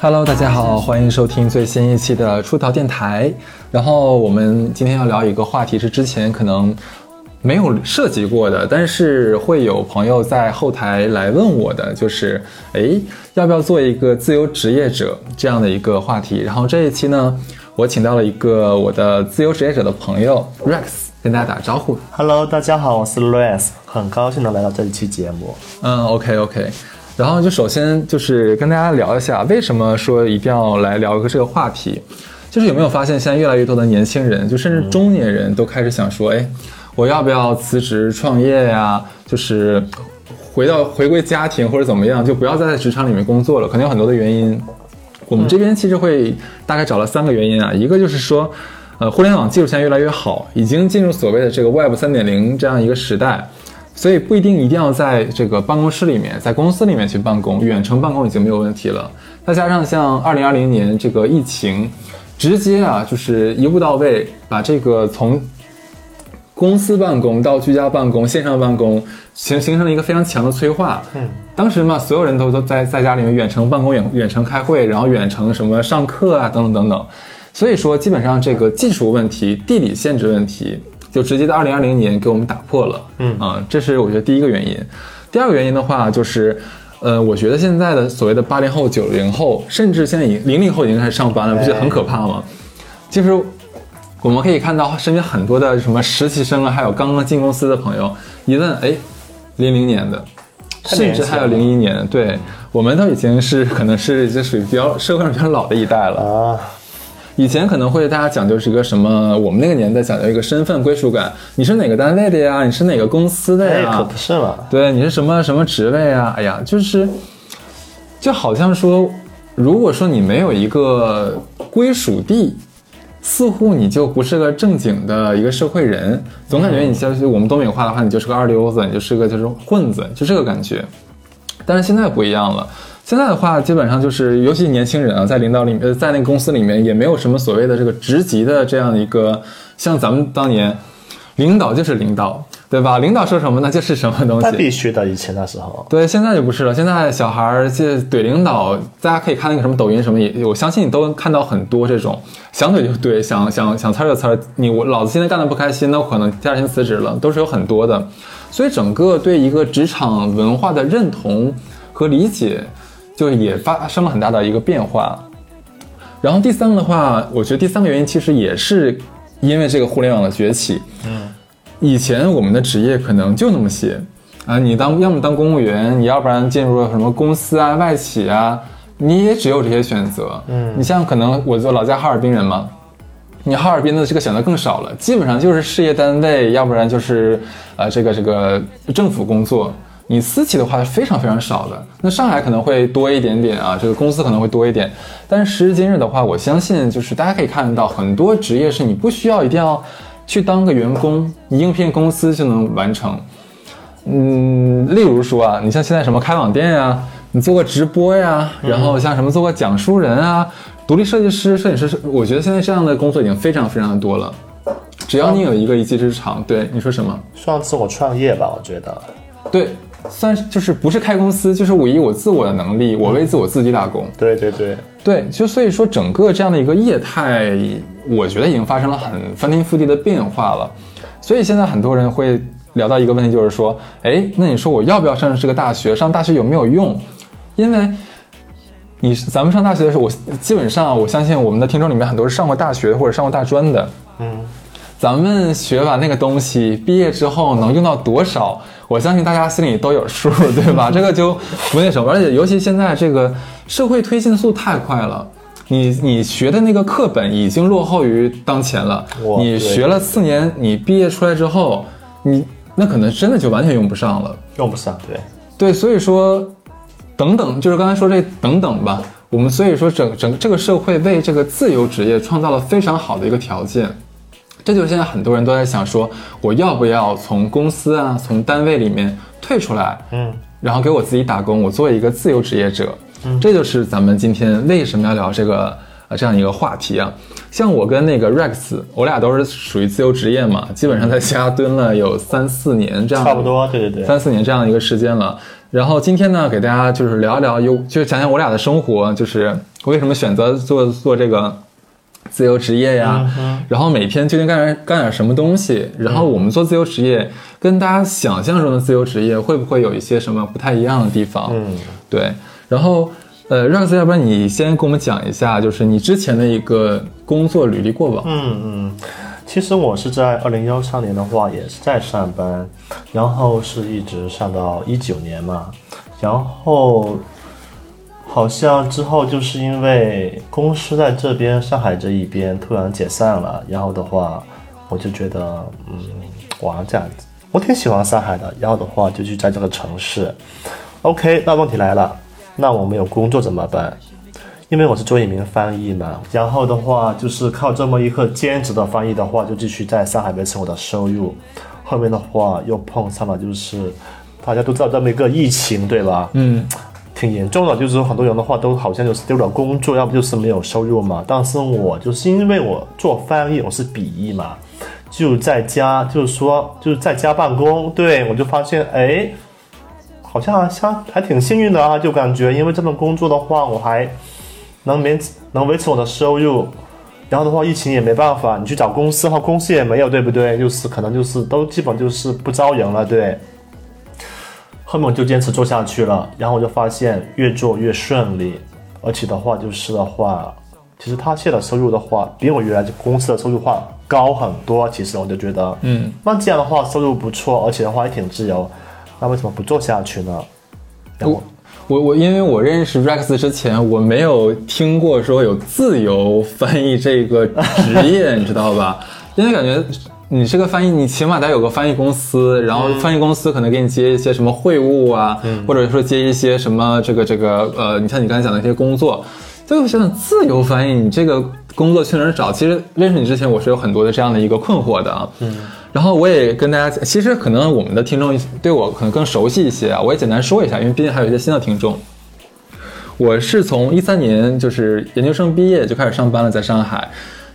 Hello，大家好，欢迎收听最新一期的出逃电台。然后我们今天要聊一个话题，是之前可能没有涉及过的，但是会有朋友在后台来问我的，就是哎，要不要做一个自由职业者这样的一个话题？然后这一期呢，我请到了一个我的自由职业者的朋友 Rex，跟大家打招呼。Hello，大家好，我是 Louis，很高兴能来到这一期节目。嗯，OK OK，然后就首先就是跟大家聊一下，为什么说一定要来聊一个这个话题，就是有没有发现现在越来越多的年轻人，就甚至中年人都开始想说，哎，我要不要辞职创业呀？就是回到回归家庭或者怎么样，就不要再在职场里面工作了，可能有很多的原因。我们这边其实会大概找了三个原因啊，一个就是说，呃，互联网技术现在越来越好，已经进入所谓的这个 Web 三点零这样一个时代，所以不一定一定要在这个办公室里面，在公司里面去办公，远程办公已经没有问题了。再加上像二零二零年这个疫情，直接啊就是一步到位，把这个从公司办公到居家办公、线上办公形形成了一个非常强的催化。嗯，当时嘛，所有人都都在在家里面远程办公、远远程开会，然后远程什么上课啊，等等等等。所以说，基本上这个技术问题、地理限制问题，就直接在二零二零年给我们打破了。嗯啊，这是我觉得第一个原因。第二个原因的话，就是，呃，我觉得现在的所谓的八零后、九零后，甚至现在已零零后已经开始上班了，不觉得很可怕吗？就是我们可以看到身边很多的什么实习生啊，还有刚刚进公司的朋友，一问，哎，零零年的，甚至还有零一年，对我们都已经是 可能是就属于比较社会上比较老的一代了。啊，以前可能会大家讲究是一个什么，我们那个年代讲究一个身份归属感，你是哪个单位的呀？你是哪个公司的哎，呀？可不是嘛。对，你是什么什么职位啊？哎呀，就是，就好像说，如果说你没有一个归属地，似乎你就不是个正经的一个社会人，总感觉你像是我们东北话的话，你就是个二流子，你就是个就是混子，就这个感觉。但是现在不一样了，现在的话，基本上就是，尤其年轻人啊，在领导里面，呃在那个公司里面，也没有什么所谓的这个职级的这样一个，像咱们当年，领导就是领导，对吧？领导说什么那就是什么东那西。必须的，以前那时候。对，现在就不是了。现在小孩儿就怼领导，大家可以看那个什么抖音什么也，我相信你都能看到很多这种想怼就怼，想想想呲就呲。你我老子今天干的不开心，那我可能第二天辞职了，都是有很多的。所以整个对一个职场文化的认同和理解，就也发生了很大的一个变化。然后第三个的话，我觉得第三个原因其实也是因为这个互联网的崛起。嗯，以前我们的职业可能就那么些啊，你当要么当公务员，你要不然进入了什么公司啊、外企啊，你也只有这些选择。嗯你像可能我就老家哈尔滨人嘛，你哈尔滨的这个选择更少了，基本上就是事业单位，要不然就是呃这个这个政府工作。你私企的话是非常非常少的，那上海可能会多一点点啊，这个公司可能会多一点，但是时至今日的话，我相信就是大家可以看到很多职业是你不需要一定要去当个员工，你应聘公司就能完成。嗯，例如说啊，你像现在什么开网店呀，你做个直播呀，然后像什么做个讲书人啊，独立设计师、摄影师，我觉得现在这样的工作已经非常非常的多了。只要你有一个一技之长，对你说什么？上次我创业吧，我觉得。对，算是就是不是开公司，就是我以我自我的能力，我为自我自己打工。对对对，对，就所以说整个这样的一个业态，我觉得已经发生了很翻天覆地的变化了。所以现在很多人会聊到一个问题，就是说，哎，那你说我要不要上这个大学？上大学有没有用？因为你咱们上大学的时候，我基本上我相信我们的听众里面很多是上过大学或者上过大专的。嗯，咱们学完那个东西，毕业之后能用到多少？我相信大家心里都有数，对吧？这个就不那什么，而且尤其现在这个社会推进速太快了，你你学的那个课本已经落后于当前了。你学了四年，你毕业出来之后，你那可能真的就完全用不上了。用不上，对，对，所以说，等等，就是刚才说这等等吧。我们所以说整整这个社会为这个自由职业创造了非常好的一个条件。这就是现在很多人都在想说，我要不要从公司啊，从单位里面退出来，嗯，然后给我自己打工，我做一个自由职业者。嗯这就是咱们今天为什么要聊这个呃这样一个话题啊。像我跟那个 Rex，我俩都是属于自由职业嘛，基本上在家蹲了有三四年这样，差不多，对对对，三四年这样的一个时间了。然后今天呢，给大家就是聊一聊，有就讲讲我俩的生活，就是为什么选择做做这个自由职业呀？然后每天究竟干点干点什么东西？然后我们做自由职业跟大家想象中的自由职业会不会有一些什么不太一样的地方？嗯，对。然后呃，Rex，要不然你先跟我们讲一下，就是你之前的一个工作履历过往。嗯嗯。其实我是在二零幺三年的话也是在上班，然后是一直上到一九年嘛，然后好像之后就是因为公司在这边上海这一边突然解散了，然后的话我就觉得嗯，哇这样子，我挺喜欢上海的，然后的话就去在这个城市。OK，那问题来了，那我没有工作怎么办？因为我是做一名翻译嘛，然后的话就是靠这么一个兼职的翻译的话，就继续在上海维持我的收入。后面的话又碰上了，就是大家都知道这么一个疫情，对吧？嗯，挺严重的，就是很多人的话都好像就是丢了工作，要不就是没有收入嘛。但是我就是因为我做翻译，我是笔译嘛，就在家，就是说就是在家办公，对我就发现哎，好像像还挺幸运的啊，就感觉因为这份工作的话，我还。能维能维持我的收入，然后的话，疫情也没办法，你去找公司的话，公司也没有，对不对？就是可能就是都基本就是不招人了，对。后面我就坚持做下去了，然后我就发现越做越顺利，而且的话就是的话，其实他现在的收入的话，比我原来公司的收入话高很多。其实我就觉得，嗯，那这样的话收入不错，而且的话也挺自由，那为什么不做下去呢？然后。我我因为我认识 Rex 之前，我没有听过说有自由翻译这个职业，你知道吧？因为感觉你是个翻译，你起码得有个翻译公司，然后翻译公司可能给你接一些什么会务啊，或者说接一些什么这个这个呃，你像你刚才讲的一些工作，就想想自由翻译，你这个工作去哪儿找？其实认识你之前，我是有很多的这样的一个困惑的啊。嗯。然后我也跟大家，其实可能我们的听众对我可能更熟悉一些啊，我也简单说一下，因为毕竟还有一些新的听众。我是从一三年就是研究生毕业就开始上班了，在上海，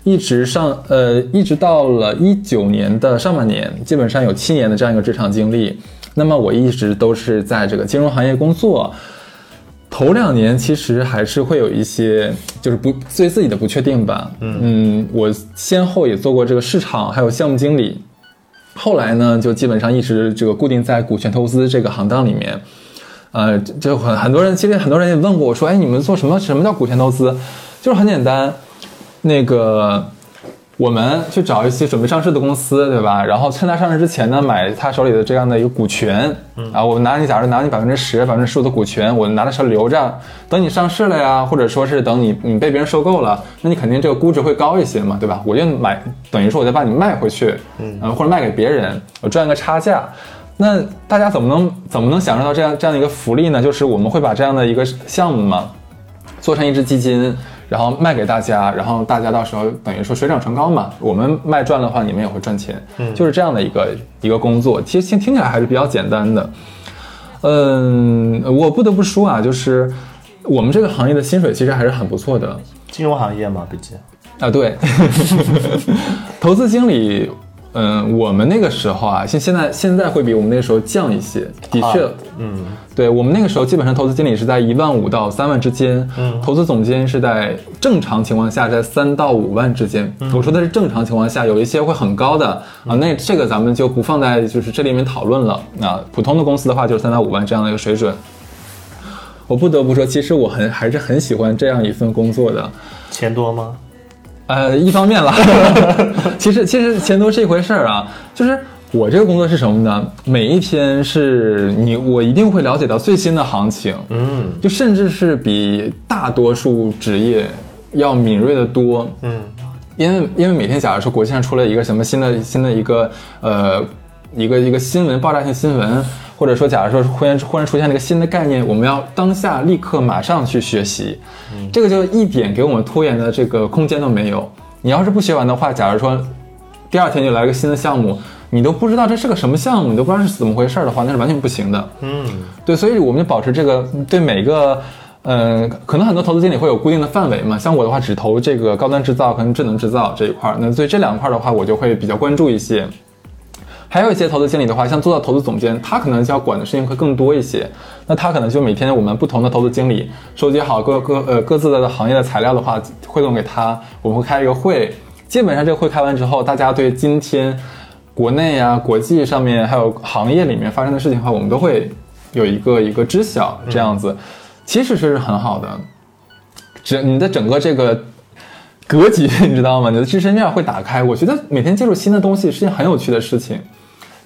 一直上呃一直到了一九年的上半年，基本上有七年的这样一个职场经历。那么我一直都是在这个金融行业工作，头两年其实还是会有一些就是不对自己的不确定吧。嗯，我先后也做过这个市场还有项目经理。后来呢，就基本上一直这个固定在股权投资这个行当里面，呃，就很很多人，其实很多人也问过我说，哎，你们做什么？什么叫股权投资？就是很简单，那个。我们去找一些准备上市的公司，对吧？然后趁它上市之前呢，买他手里的这样的一个股权。啊，我拿你，假如拿你百分之十、百分之十五的股权，我拿在手里留着，等你上市了呀，或者说是等你你被别人收购了，那你肯定这个估值会高一些嘛，对吧？我就买，等于说我再把你卖回去，嗯，或者卖给别人，我赚个差价。那大家怎么能怎么能享受到这样这样的一个福利呢？就是我们会把这样的一个项目嘛，做成一只基金。然后卖给大家，然后大家到时候等于说水涨船高嘛，我们卖赚的话，你们也会赚钱，嗯，就是这样的一个一个工作，其实听听起来还是比较简单的，嗯，我不得不说啊，就是我们这个行业的薪水其实还是很不错的，金融行业嘛，毕竟。啊，对，投资经理。嗯，我们那个时候啊，现现在现在会比我们那个时候降一些，的确，嗯，对我们那个时候基本上投资经理是在一万五到三万之间，嗯，投资总监是在正常情况下在三到五万之间。我说的是正常情况下，有一些会很高的啊，那这个咱们就不放在就是这里面讨论了。啊普通的公司的话，就是三到五万这样的一个水准。我不得不说，其实我很还是很喜欢这样一份工作的。钱多吗？呃，一方面了，其实其实钱多是一回事儿啊，就是我这个工作是什么呢？每一天是你我一定会了解到最新的行情，嗯，就甚至是比大多数职业要敏锐的多，嗯，因为因为每天假如说国际上出了一个什么新的新的一个呃一个一个新闻爆炸性新闻。或者说，假如说忽然忽然出现了一个新的概念，我们要当下立刻马上去学习，这个就一点给我们拖延的这个空间都没有。你要是不学完的话，假如说第二天就来个新的项目，你都不知道这是个什么项目，你都不知道是怎么回事的话，那是完全不行的。嗯，对，所以我们就保持这个对每个嗯，可能很多投资经理会有固定的范围嘛，像我的话只投这个高端制造跟智能制造这一块儿，那对这两块儿的话，我就会比较关注一些。还有一些投资经理的话，像做到投资总监，他可能就要管的事情会更多一些。那他可能就每天我们不同的投资经理收集好各各呃各自的行业的材料的话，汇总给他，我们会开一个会。基本上这个会开完之后，大家对今天国内啊、国际上面还有行业里面发生的事情的话，我们都会有一个一个知晓，这样子其实是很好的。整你的整个这个格局，你知道吗？你的知识面会打开。我觉得每天接触新的东西是件很有趣的事情。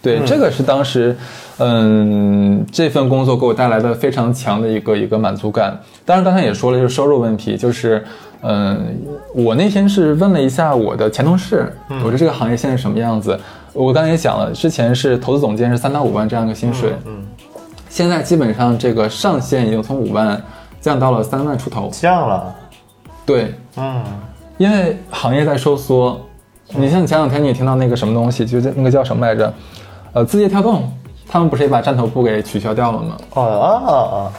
对，这个是当时，嗯，这份工作给我带来的非常强的一个一个满足感。当然，刚才也说了，就是收入问题，就是，嗯，我那天是问了一下我的前同事，我说这个行业现在什么样子？我刚才也讲了，之前是投资总监是三到五万这样一个薪水，嗯，现在基本上这个上限已经从五万降到了三万出头。降了，对，嗯，因为行业在收缩，你像前两天你也听到那个什么东西，就是那个叫什么来着？呃，字节跳动，他们不是也把战头部给取消掉了吗？哦啊啊啊，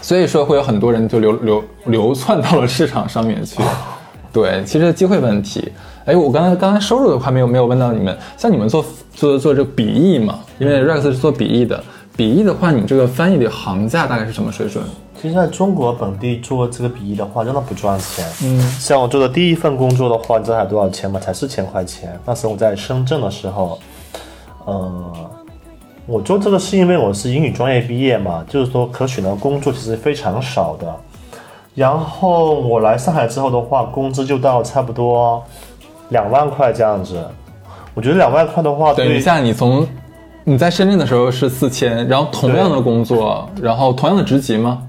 所以说会有很多人就流流流窜到了市场上面去。对，其实机会问题。哎，我刚才刚才收入的话没有没有问到你们，像你们做做做这个笔译嘛，因为 Rex 是做笔译的，笔译的话，你们这个翻译的行价大概是什么水准？其实在中国本地做这个笔译的话，真的不赚钱。嗯，像我做的第一份工作的话，你知道才多少钱吗？才四千块钱。那时候我在深圳的时候，呃，我做这个是因为我是英语专业毕业嘛，就是说可选的工作其实非常少的。然后我来上海之后的话，工资就到差不多两万块这样子。我觉得两万块的话，等一下，你从你在深圳的时候是四千，然后同样的工作，然后同样的职级吗？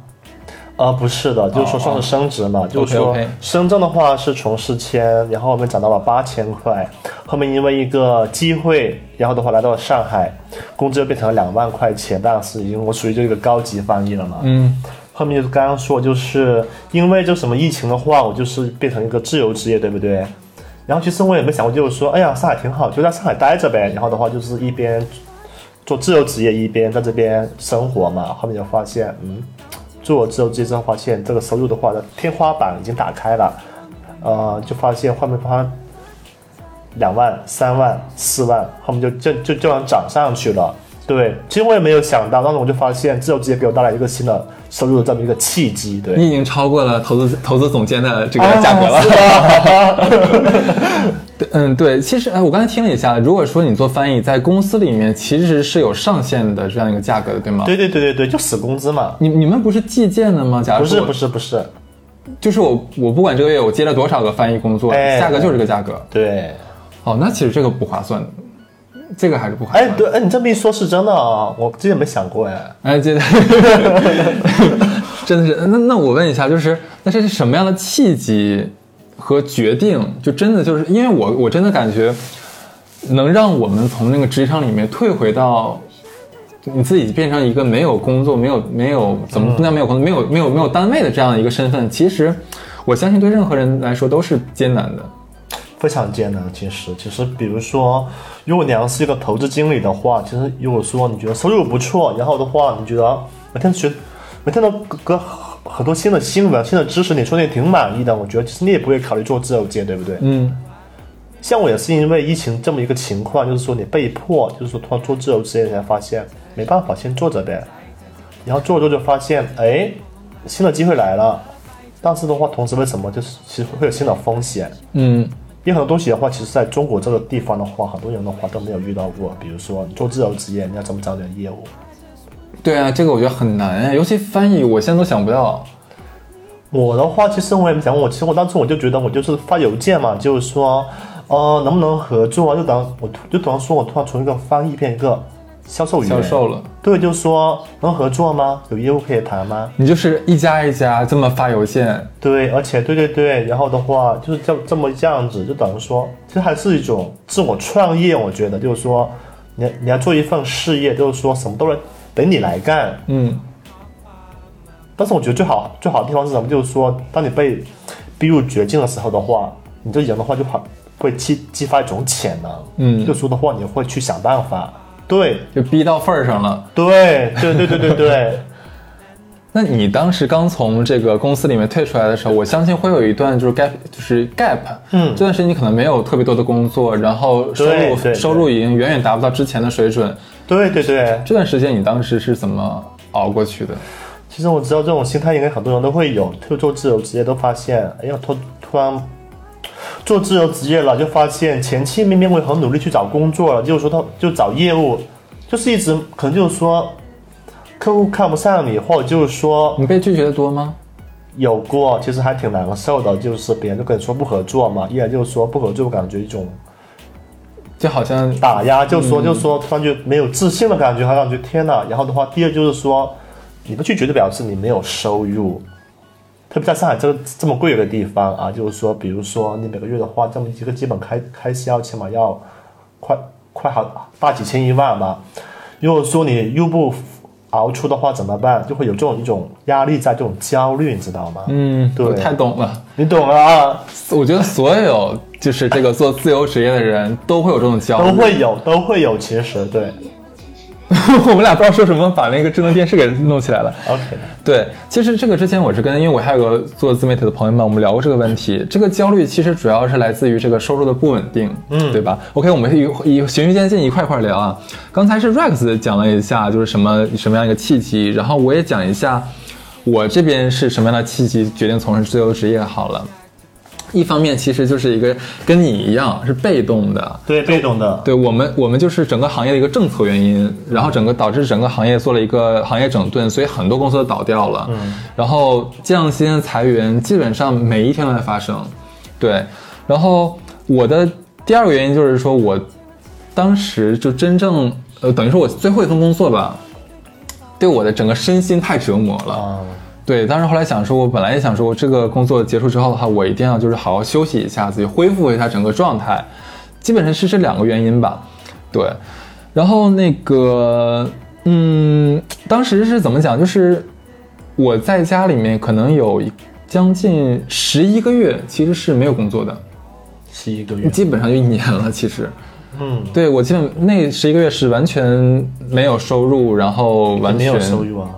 呃，不是的，就是说算是升职嘛，就是说深圳的话是从四千，然后后面涨到了八千块，后面因为一个机会，然后的话来到了上海，工资又变成了两万块钱，但是因为我属于这个高级翻译了嘛，嗯，后面就是刚刚说，就是因为就什么疫情的话，我就是变成一个自由职业，对不对？然后其实我也没想过，就是说，哎呀，上海挺好，就在上海待着呗。然后的话就是一边做自由职业，一边在这边生活嘛。后面就发现，嗯，做自由职业之后，发现这个收入的话呢天花板已经打开了，呃，就发现后面发两万、三万、四万，后面就就就这样涨上去了。对，其实我也没有想到，当时我就发现自由职业给我带来一个新的收入的这么一个契机。对，你已经超过了投资投资总监的这个啊价格了。对，嗯，对，其实哎，我刚才听了一下，如果说你做翻译，在公司里面其实是有上限的这样一个价格的，对吗？对对对对对，就死工资嘛。你你们不是计件的吗？假如说不是不是不是，就是我我不管这个月我接了多少个翻译工作，哎价格就是这个价格。对，哦，那其实这个不划算，这个还是不划算。哎对，哎你这么一说，是真的啊，我之前没想过哎。哎，这 真的是，那那我问一下，就是那这是什么样的契机和决定？就真的就是因为我我真的感觉，能让我们从那个职场里面退回到你自己变成一个没有工作、没有没有怎么不叫没有工作、没有没有没有单位的这样一个身份，其实我相信对任何人来说都是艰难的。非常艰难，其实，其实，比如说，如果你要是一个投资经理的话，其实如果说你觉得收入不错，然后的话，你觉得每天学，每天都隔隔很多新的新闻、新的知识，你说你挺满意的，我觉得其实你也不会考虑做自由职业，对不对？嗯，像我也是因为疫情这么一个情况，就是说你被迫，就是说突然做自由职业，才发现没办法，先做着呗。然后做着做着发现，哎，新的机会来了，但是的话，同时为什么就是其实会有新的风险？嗯，因为很多东西的话，其实在中国这个地方的话，很多人的话都没有遇到过。比如说你做自由职业，你要怎么找点业务？对啊，这个我觉得很难啊，尤其翻译，我现在都想不到。我的话，其实我也没想过，我其实我当初我就觉得我就是发邮件嘛，就是说，呃，能不能合作啊？就等我就等于说我突然从一个翻译变一个销售员，销售了，对，就是说能合作吗？有业务可以谈吗？你就是一家一家这么发邮件，对，而且对对对，然后的话就是这这么这样子，就等于说，其实还是一种自我创业。我觉得就是说，你你要做一份事业，就是说什么都是等你来干。嗯，但是我觉得最好最好的地方是什么？就是说，当你被逼入绝境的时候的话，你这人的话就好会激激发一种潜能。嗯就说的话，你会去想办法。对就逼到份儿上了。对对对对对对。那你当时刚从这个公司里面退出来的时候，我相信会有一段就是 gap，就是 gap，嗯这段时间你可能没有特别多的工作，然后收入收入已经远远达不到之前的水准。对对对，这段时间你当时是怎么熬过去的？其实我知道这种心态应该很多人都会有，退出自由职业都发现，哎呀，突突然做自由职业了，就发现前期明明会很努力去找工作了，就是说他就找业务，就是一直可能就是说客户看不上你，或者就是说你被拒绝的多吗？有过，其实还挺难受的，就是别人就跟你说不合作嘛，依然就是说不合作，感觉一种就好像打压，就说就说突然就没有自信的感觉，好像觉天哪。然后的话，第二就是说，你不拒绝就表示你没有收入，特别在上海这个这么贵的地方啊，就是说，比如说你每个月的话，这么一个基本开开销，起码要快快好大几千一万吧。如果说你又不熬出的话怎么办？就会有这种一种压力在，这种焦虑，你知道吗？嗯，对我太懂了。你懂了啊，我觉得所有就是这个做自由职业的人都会有这种焦虑。都会有，都会有，其实对 我们俩不知道说什么，把那个智能电视给弄起来了。，OK。对，其实这个之前我是跟，因为我还有个做自媒体的朋友们，我们聊过这个问题。这个焦虑其实主要是来自于这个收入的不稳定，嗯，对吧？OK，我们一一循序渐进，一块一块聊啊。刚才是 Rex 讲了一下，就是什么什么样一个契机，然后我也讲一下我这边是什么样的契机决定从事自由职业好了。一方面其实就是一个跟你一样是被动的，对，被动的，对我们，我们就是整个行业的一个政策原因，然后整个导致整个行业做了一个行业整顿，所以很多公司都倒掉了。嗯，然后降薪裁员基本上每一天都在发生。对，然后我的第二个原因就是说我当时就真正呃，等于说我最后一份工作吧，对我的整个身心太折磨了。啊，对，当时后来想说，我本来也想说，我这个工作结束之后的话，我一定要就是好好休息一下，自己恢复一下整个状态，基本上是这两个原因吧。对，然后那个，嗯，当时是怎么讲？就是我在家里面可能有将近十一个月，其实是没有工作的，十一个月，基本上就一年了。其实，嗯，对我基本那十一个月是完全没有收入，然后完全没有收入啊，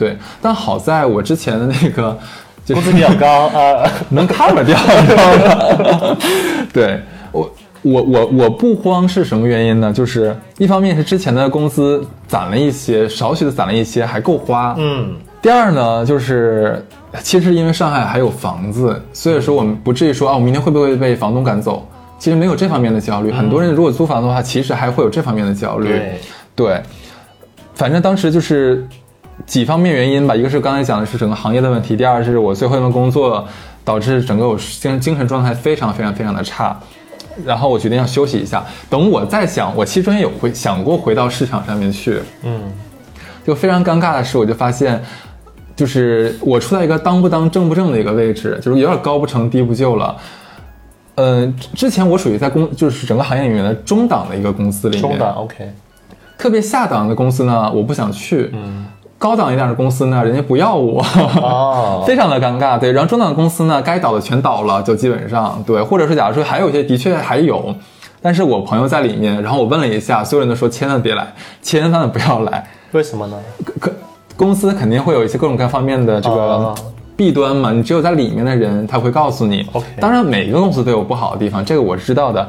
对，但好在我之前的那个 就是工资比较高啊，能 cover 掉，你知道吗？对我，我我我不慌是什么原因呢？就是一方面是之前的工资攒了一些，少许的攒了一些，还够花。嗯，第二呢，就是其实因为上海还有房子，所以说我们不至于说啊，我明天会不会被房东赶走？其实没有这方面的焦虑。很多人如果租房的话，其实还会有这方面的焦虑。对，对，反正当时就是几方面原因吧，一个是刚才讲的是整个行业的问题，第二是我最后一份工作导致整个我精精神状态非常非常非常的差，然后我决定要休息一下。等我再想，我其实也有回想过回到市场上面去，嗯，就非常尴尬的是，我就发现。就是我处在一个当不当正不正的一个位置，就是有点高不成低不就了。嗯、之前我属于在公，就是整个行业里面的中档的一个公司里面，中档 OK，特别下档的公司呢，我不想去。嗯，高档一点的公司呢，人家不要我，哦 非常的尴尬。对，然后中档的公司呢，该倒的全倒了，就基本上对，或者说假如说还有一些的确还有，但是我朋友在里面，然后我问了一下，所有人都说千万别来，千万不要来。为什么呢？可公司肯定会有一些各种各方面的这个哦弊端嘛，你只有在里面的人他会告诉你。当然每个公司都有不好的地方，这个我是知道的。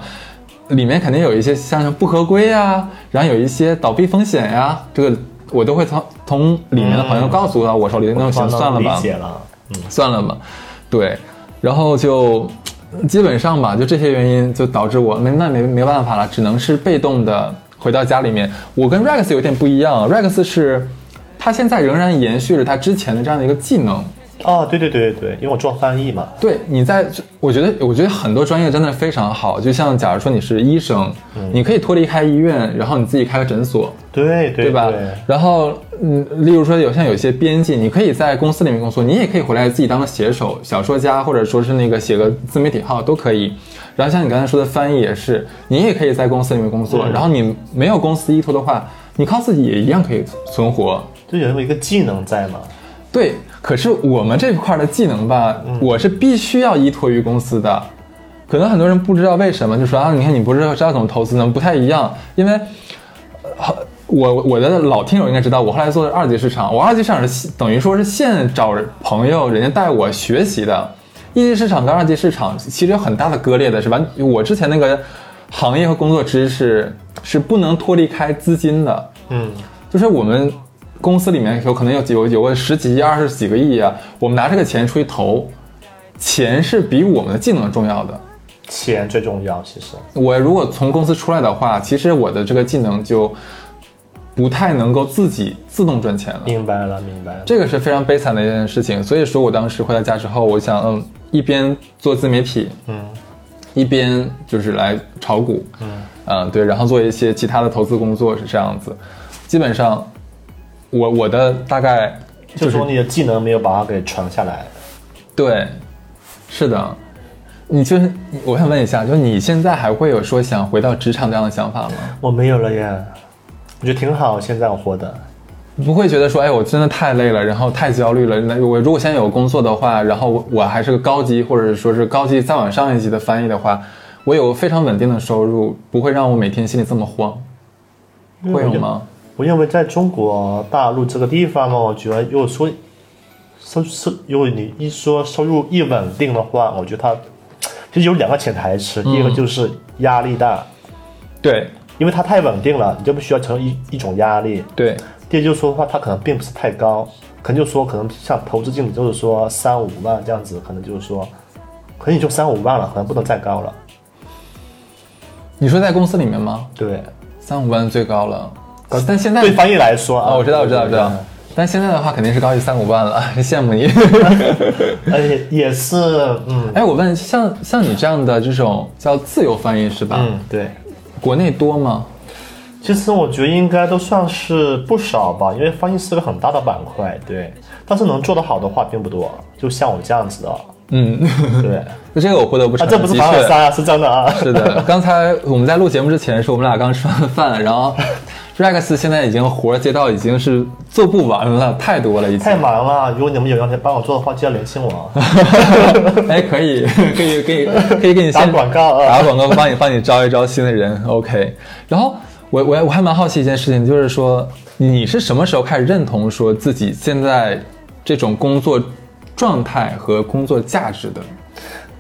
里面肯定有一些像不合规啊，然后有一些倒闭风险呀、这个我都会从从里面的朋友告诉到我手里，那行算了吧理，解了，嗯，算了吧，对，然后就基本上吧，就这些原因就导致我没那没没办法了，只能是被动的回到家里面。我跟 Rex 有点不一样，Rex 是他现在仍然延续着他之前的这样的一个技能。哦，对对对对对，因为我做翻译嘛，对，你在，我觉得，我觉得很多专业真的非常好。就像假如说你是医生，你可以脱离开医院，然后你自己开个诊所，对对对吧？然后，嗯，例如说有像有些编辑，你可以在公司里面工作，你也可以回来自己当个写手、小说家，或者说是那个写个自媒体号都可以。然后像你刚才说的翻译也是，你也可以在公司里面工作。然后你没有公司依托的话，你靠自己也一样可以存活。就有一个技能在嘛，对，可是我们这块的技能吧，我是必须要依托于公司的。可能很多人不知道为什么，就说啊，你看你不知道知道怎么投资呢，不太一样，因为。呃我我的老听友应该知道，我后来做的二级市场，我二级市场是等于说是现找朋友，人家带我学习的。一级市场跟二级市场其实有很大的割裂的，是吧？我之前那个行业和工作知识是不能脱离开资金的，嗯，就是我们公司里面有可能有有有个十几亿、二十几个亿啊，我们拿这个钱出去投，钱是比我们的技能重要的。钱最重要，其实。我如果从公司出来的话，其实我的这个技能就不太能够自己自动赚钱了。明白了，明白了。这个是非常悲惨的一件事情。所以说我当时回到家之后，我想，嗯，一边做自媒体，嗯一边就是来炒股，嗯嗯，对，然后做一些其他的投资工作是这样子。基本上，我我的大概就是说你的技能没有把它给传下来。对，是的。你就是，我想问一下，就你现在还会有说想回到职场这样的想法吗？我没有了耶，我觉得挺好，现在我活的。不会觉得说，哎，我真的太累了，然后太焦虑了。那我如果现在有工作的话，然后我我还是个高级或者说是高级再往上一级的翻译的话，我有非常稳定的收入，不会让我每天心里这么慌，会有吗？我认为在中国大陆这个地方呢，我觉得如果说收收，如果你一说收入一稳定的话，我觉得它其实有两个潜台词，第一个就是压力大，对因为它太稳定了，你就不需要承受一一种压力。对，第二就是说的话，它可能并不是太高，可能就说可能像投资经理就是说三五万这样子，可能就是说，可能也就三五万了，可能不能再高了。你说在公司里面吗？对，三五万最高了，但现在对翻译来说啊，啊，我知道，我知道，我知道。但现在的话肯定是高于三五万了，羡慕你。而 且也是，嗯 哎，我问，像像你这样的这种叫自由翻译是吧？嗯，对。国内多吗？其实我觉得应该都算是不少吧，因为翻译是个很大的板块，对。但是能做得好的话并不多，就像我这样子的，嗯，对。这个我不得不承啊，这不是凡尔赛啊，是真的啊。是的，刚才我们在录节目之前，是我们俩刚吃完饭，然后 Rex 现在已经活儿接到已经是做不完了，太多了已经。太忙了，如果你们有要帮我做的话，记得联系我。哎，可以，可以，可以，可以给你打广告啊打个广告，帮你帮你招一招新的人。OK，然后我我我还蛮好奇一件事情，就是说你是什么时候开始认同说自己现在这种工作状态和工作价值的？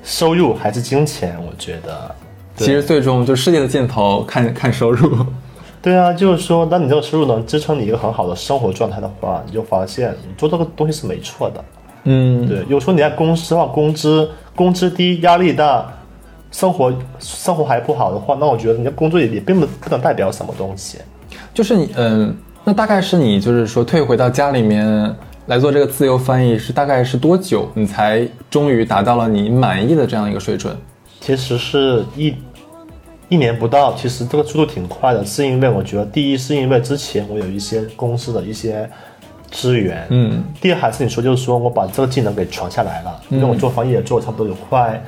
收入还是金钱？我觉得，其实最终就世界的尽头看看收入。对啊，就是说，当你这个收入能支撑你一个很好的生活状态的话，你就发现你做这个东西是没错的。嗯，对，有时候你在公司的话，工资工资低，压力大，生活生活还不好的话，那我觉得你的工作也也并不不能代表什么东西。就是你嗯，那大概是你就是说退回到家里面来做这个自由翻译，是大概是多久你才终于达到了你满意的这样一个水准？其实是一一年不到，其实这个速度挺快的，是因为我觉得第一是因为之前我有一些公司的一些资源，嗯，第二还是你说就是说我把这个技能给传下来了，因为我做翻译也做了差不多有快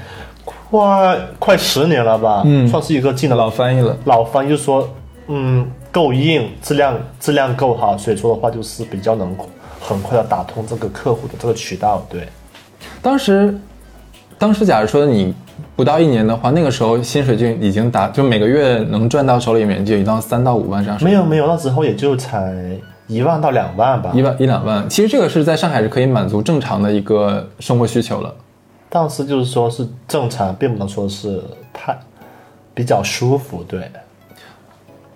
快快十年了吧，嗯算是一个技能老翻译了。老翻译就是说，嗯，够硬，质量质量够好，所以说的话就是比较能很快的打通这个客户的这个渠道，对。当时，当时假如说你不到一年的话，那个时候薪水就已经达，就每个月能赚到手里面就已经到三到五万这样。没有没有，那时候也就才一万到两万吧一。万一两万，其实这个是在上海是可以满足正常的一个生活需求了。当时就是说是正常，并不能说是太比较舒服，对。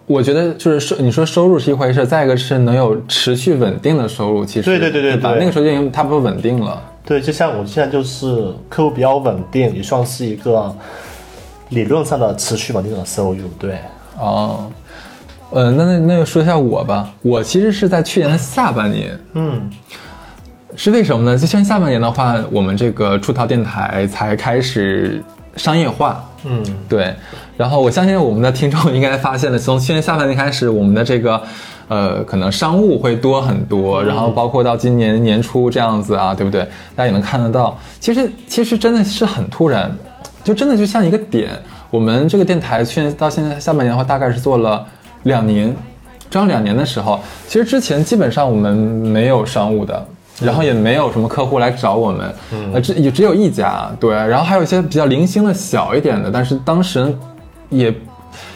我觉得就是收，你说收入是一回事，再一个是能有持续稳定的收入，其实对对对对吧？对那个时候就已经差不多稳定了。对，就像我现在就是客户比较稳定，也算是一个理论上的持续稳定的收入，对。哦，呃，那那那就说一下我吧，我其实是在去年的下半年，嗯是为什么呢？就去年下半年的话，我们这个出逃电台才开始商业化，嗯，对，然后我相信我们的听众应该发现了，从去年下半年开始，我们的这个呃，可能商务会多很多，然后包括到今年年初这样子啊，对不对？大家也能看得到，其实其实真的是很突然，就真的就像一个点。我们这个电台去年到现在下半年的话，大概是做了两年，正好两年的时候，其实之前基本上我们没有商务的。然后也没有什么客户来找我们，呃，只也只有一家，对，然后还有一些比较零星的小一点的，但是当时也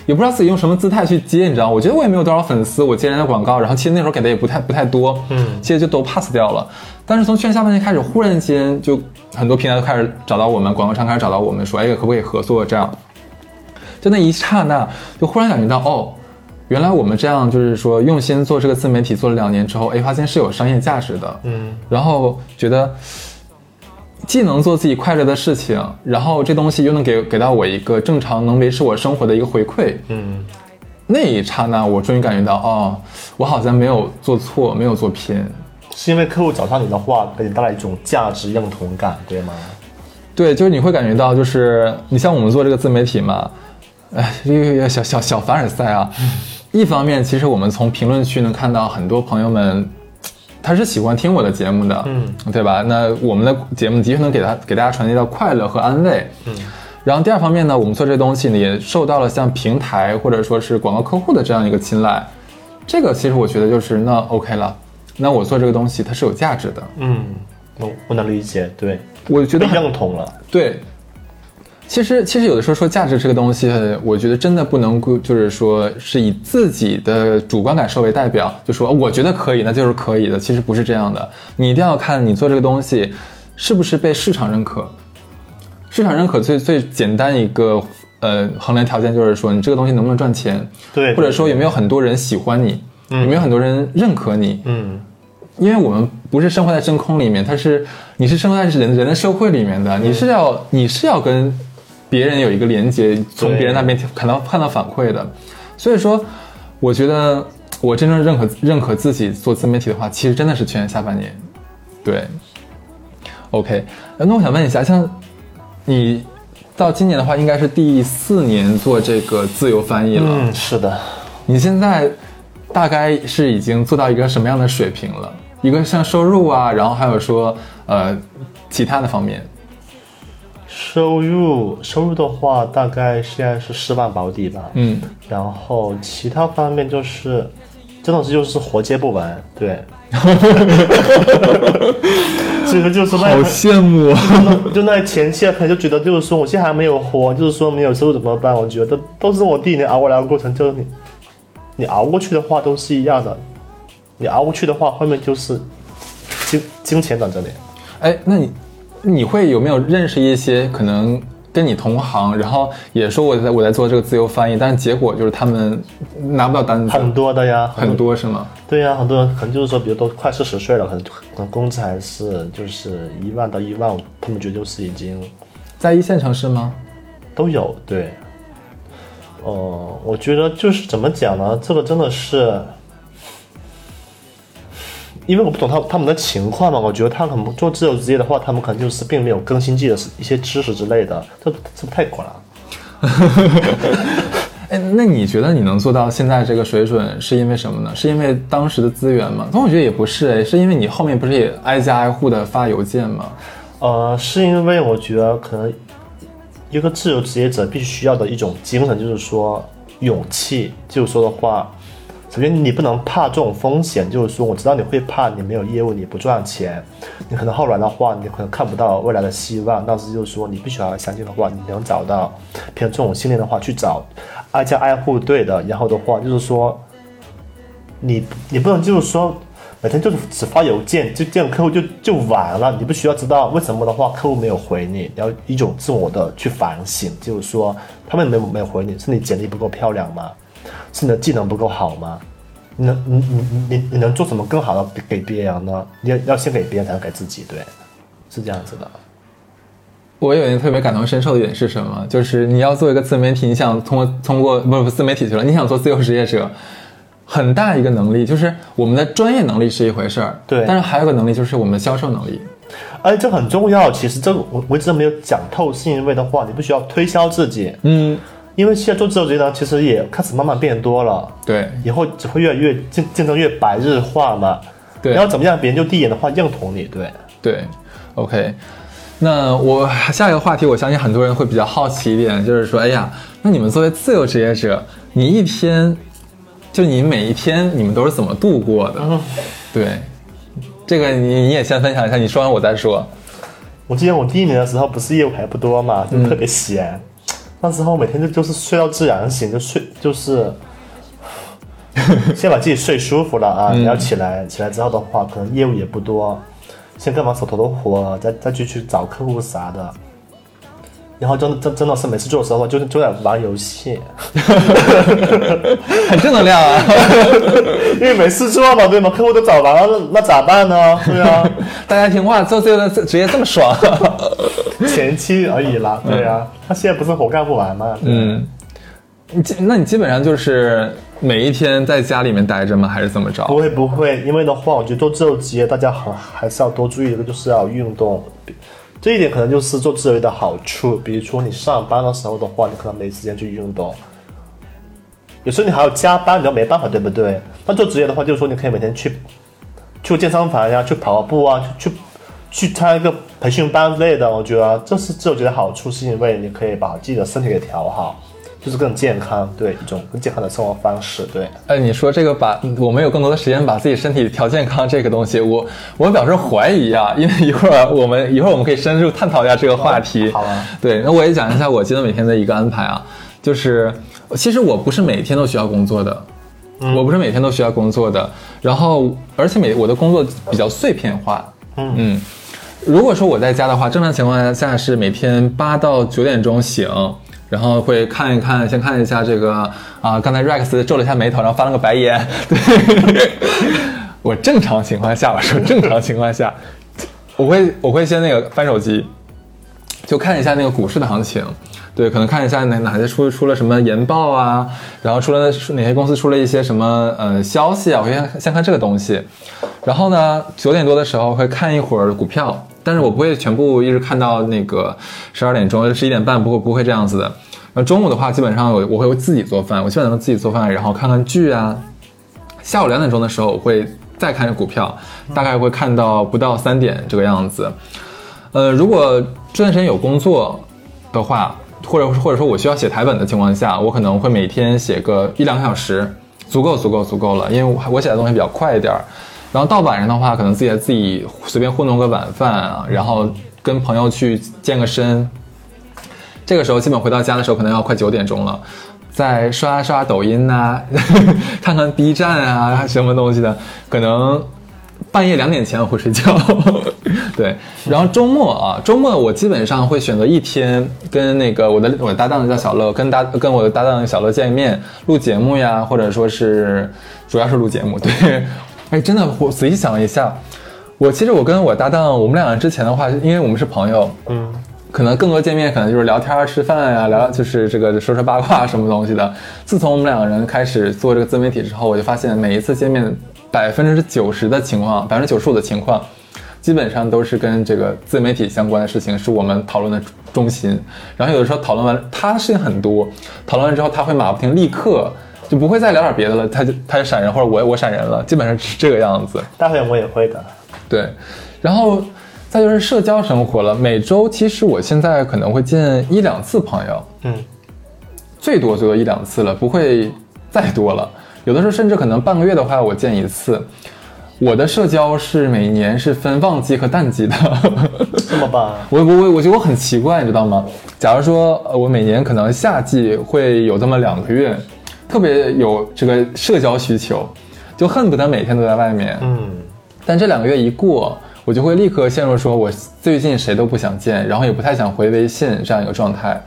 也不知道自己用什么姿态去接，你知道？我觉得我也没有多少粉丝，我接人家广告，然后其实那时候给的也不太不太多，嗯其实就都 pass 掉了。但是从去年下半年开始，忽然间就很多平台都开始找到我们，广告商开始找到我们说，哎，可不可以合作？这样，就那一刹那，就忽然感觉到，哦，原来我们这样就是说用心做这个自媒体，做了两年之后，哎，发现是有商业价值的，嗯然后觉得既能做自己快乐的事情，然后这东西又能给给到我一个正常能维持我生活的一个回馈。嗯那一刹那，我终于感觉到，哦，我好像没有做错，没有做偏。是因为客户找上你的话，给你带来一种价值认同感，对吗？对，就是你会感觉到，就是你像我们做这个自媒体嘛，哎，这个小小小凡尔赛啊。一方面，其实我们从评论区能看到很多朋友们，他是喜欢听我的节目的，嗯，对吧？那我们的节目的确能给他给大家传递到快乐和安慰，嗯。然后第二方面呢，我们做这个东西呢，也受到了像平台或者说是广告客户的这样一个青睐。这个其实我觉得就是那 OK 了，那我做这个东西它是有价值的。嗯，我我能理解，对，我觉得很认同了。对，其实其实有的时候说价值这个东西，我觉得真的不能够就是说是以自己的主观感受为代表，就说我觉得可以，那就是可以的。其实不是这样的，你一定要看你做这个东西是不是被市场认可。市场认可最最简单一个呃衡量条件就是说你这个东西能不能赚钱，对，或者说有没有很多人喜欢你，有没有很多人认可你。嗯因为我们不是生活在真空里面，它是你是生活在人人的社会里面的，你是要你是要跟别人有一个连接，从别人那边看到看到反馈的。所以说，我觉得我真正认可认可自己做自媒体的话，其实真的是去年下半年。对，OK，呃那我想问一下，像你到今年的话，应该是第四年做这个自由翻译了。嗯，是的。你现在大概是已经做到一个什么样的水平了？一个像收入啊，然后还有说呃其他的方面。收入收入的话，大概现在是四万保底吧。嗯，然后其他方面就是，真的是就是活接不完，对。这个就是那好羡慕啊！就那前期可能就觉得就是说我现在还没有活，就是说没有收入怎么办？我觉得都是我第一年熬过来的过程，就是你你熬过去的话都是一样的，你熬过去的话后面就是金金钱等着你。哎，那你你会有没有认识一些可能跟你同行，然后也说我在我在做这个自由翻译，但是结果就是他们拿不到单子，很多的呀，很多是吗？对呀、很多人可能就是说，比如都快四十岁了，可能可能工资还是就是一万到一万五，他们觉得就是已经在一线城市吗？都有。对，哦、我觉得就是怎么讲呢？这个真的是，因为我不懂他他们的情况嘛，我觉得他可能做自由职业的话，他们可能就是并没有更新自己的一些知识之类的，这这不太可能。哎，那你觉得你能做到现在这个水准，是因为什么呢？是因为当时的资源吗？但我觉得也不是，哎，是因为你后面不是也挨家挨户的发邮件吗？呃，是因为我觉得可能一个自由职业者必须需要的一种精神，就是说勇气。就是说的话，首先你不能怕这种风险，就是说我知道你会怕，你没有业务，你不赚钱，你可能后来的话，你可能看不到未来的希望。但是就是说，你必须要相信的话，你能找到。凭这种信念的话，去找挨家挨户对的，然后的话就是说，你你不能就是说。每天就只发邮件，就见客户就就完了，你不需要知道为什么的话客户没有回你，然后一种自我的去反省，就是说他们没没有回你，是你简历不够漂亮吗？是你的技能不够好吗？你能你你你你能做什么更好的给别人呢？你要要先给别人才能给自己，对，是这样子的。我有一个特别感同身受的点是什么？就是你要做一个自媒体，你想通过通过不是不是自媒体去了，你想做自由职业者，很大一个能力就是我们的专业能力是一回事儿，对但是还有个能力就是我们的销售能力。哎，这很重要。其实这个我我一直没有讲透，是因为的话，你不需要推销自己，嗯，因为现在做自由职业呢，其实也开始慢慢变多了。对以后只会越来越竞竞争越白日化嘛。对然后怎么样，别人就第一眼的话认同你，对。对，OK。那我下一个话题，我相信很多人会比较好奇一点，就是说，哎呀，那你们作为自由职业者，你一天，就你每一天，你们都是怎么度过的？对，这个你你也先分享一下，你说完我再说。我记得我第一年的时候，不是业务还不多嘛，就特别闲。那时候每天就就是睡到自然醒，就睡就是先把自己睡舒服了啊，然后起来起来之后的话，可能业务也不多，先干完手头的活，再再去去找客户啥的。然后真真真的是每次做的时候，就就在玩游戏，很正能量啊！因为没事做嘛，对吗？客户都找完了，那那咋办呢？对啊，大家听话，做这个职业这么爽。前期而已啦，对啊，他现在不是活干不完吗？嗯，你基那你基本上就是每一天在家里面待着吗？还是怎么着？不会不会，因为的话，我觉得做这种职业，大家还还是要多注意一个，就是要运动。这一点可能就是做自由的好处。比如说你上班的时候的话，你可能没时间去运动，有时候你还要加班，你就没办法，对不对？那做职业的话，就是说你可以每天去去健身房呀，去跑步啊，去去去参加一个培训班之类的。我觉得这是自由职业的好处，是因为你可以把自己的身体给调好。就是更健康，对一种更健康的生活方式，对。哎，你说这个把我们有更多的时间把自己身体调健康这个东西，我我表示怀疑啊，因为一会儿我们一会儿我们可以深入探讨一下这个话题。好啊。对，那我也讲一下我今天每天的一个安排啊，就是其实我不是每天都需要工作的，我不是每天都需要工作的，然后而且每我的工作比较碎片化，嗯嗯，如果说我在家的话，正常情况下是每天八到九点钟醒。然后会看一看，先看一下这个啊，刚才 Rex 皱了一下眉头，然后翻了个白眼。对，我正常情况下，我说正常情况下，我会我会先那个翻手机，就看一下那个股市的行情。对，可能看一下哪哪些出出了什么研报啊，然后出了哪些公司出了一些什么呃消息啊，我先先看这个东西。然后呢，九点多的时候会看一会儿股票。但是我不会全部一直看到那个十二点钟、十一点半，不会不会这样子的。那中午的话，基本上我我会自己做饭，我基本上自己做饭，然后看看剧啊。下午两点钟的时候，我会再看股票，大概会看到不到三点这个样子。呃，如果这段时间有工作的话，或者或者说我需要写台本的情况下，我可能会每天写个一两个小时，足够足够足够了，因为我我写的东西比较快一点儿。然后到晚上的话，可能自己自己随便糊弄个晚饭啊，然后跟朋友去健个身。这个时候基本回到家的时候，可能要快九点钟了，再刷刷抖音呐，看看 B 站啊什么东西的，可能半夜两点前我会睡觉。对，然后周末啊，周末我基本上会选择一天跟那个我的我的搭档叫小乐，跟搭跟我的搭档小乐见一面录节目呀，或者说是主要是录节目，对。哎，真的，我仔细想了一下，我其实我跟我搭档，我们两个之前的话，因为我们是朋友，嗯，可能更多见面可能就是聊天、吃饭呀，聊就是这个说说八卦什么东西的。自从我们两个人开始做这个自媒体之后，我就发现每一次见面，百分之九十的情况，百分之九十五的情况，基本上都是跟这个自媒体相关的事情是我们讨论的中心。然后有的时候讨论完，他的事情很多，讨论完之后他会马不停立刻。就不会再聊点别的了，他就他就闪人，或者我我闪人了，基本上是这个样子。大会我也会的，对。然后再就是社交生活了，每周其实我现在可能会见一两次朋友，嗯，最多最多一两次了，不会再多了。有的时候甚至可能半个月的话，我见一次。我的社交是每年是分旺季和淡季的，这么棒？我我我我觉得我很奇怪，你知道吗？假如说我每年可能夏季会有这么两个月。特别有这个社交需求，就恨不得每天都在外面。嗯，但这两个月一过，我就会立刻陷入说，我最近谁都不想见，然后也不太想回微信这样一个状态，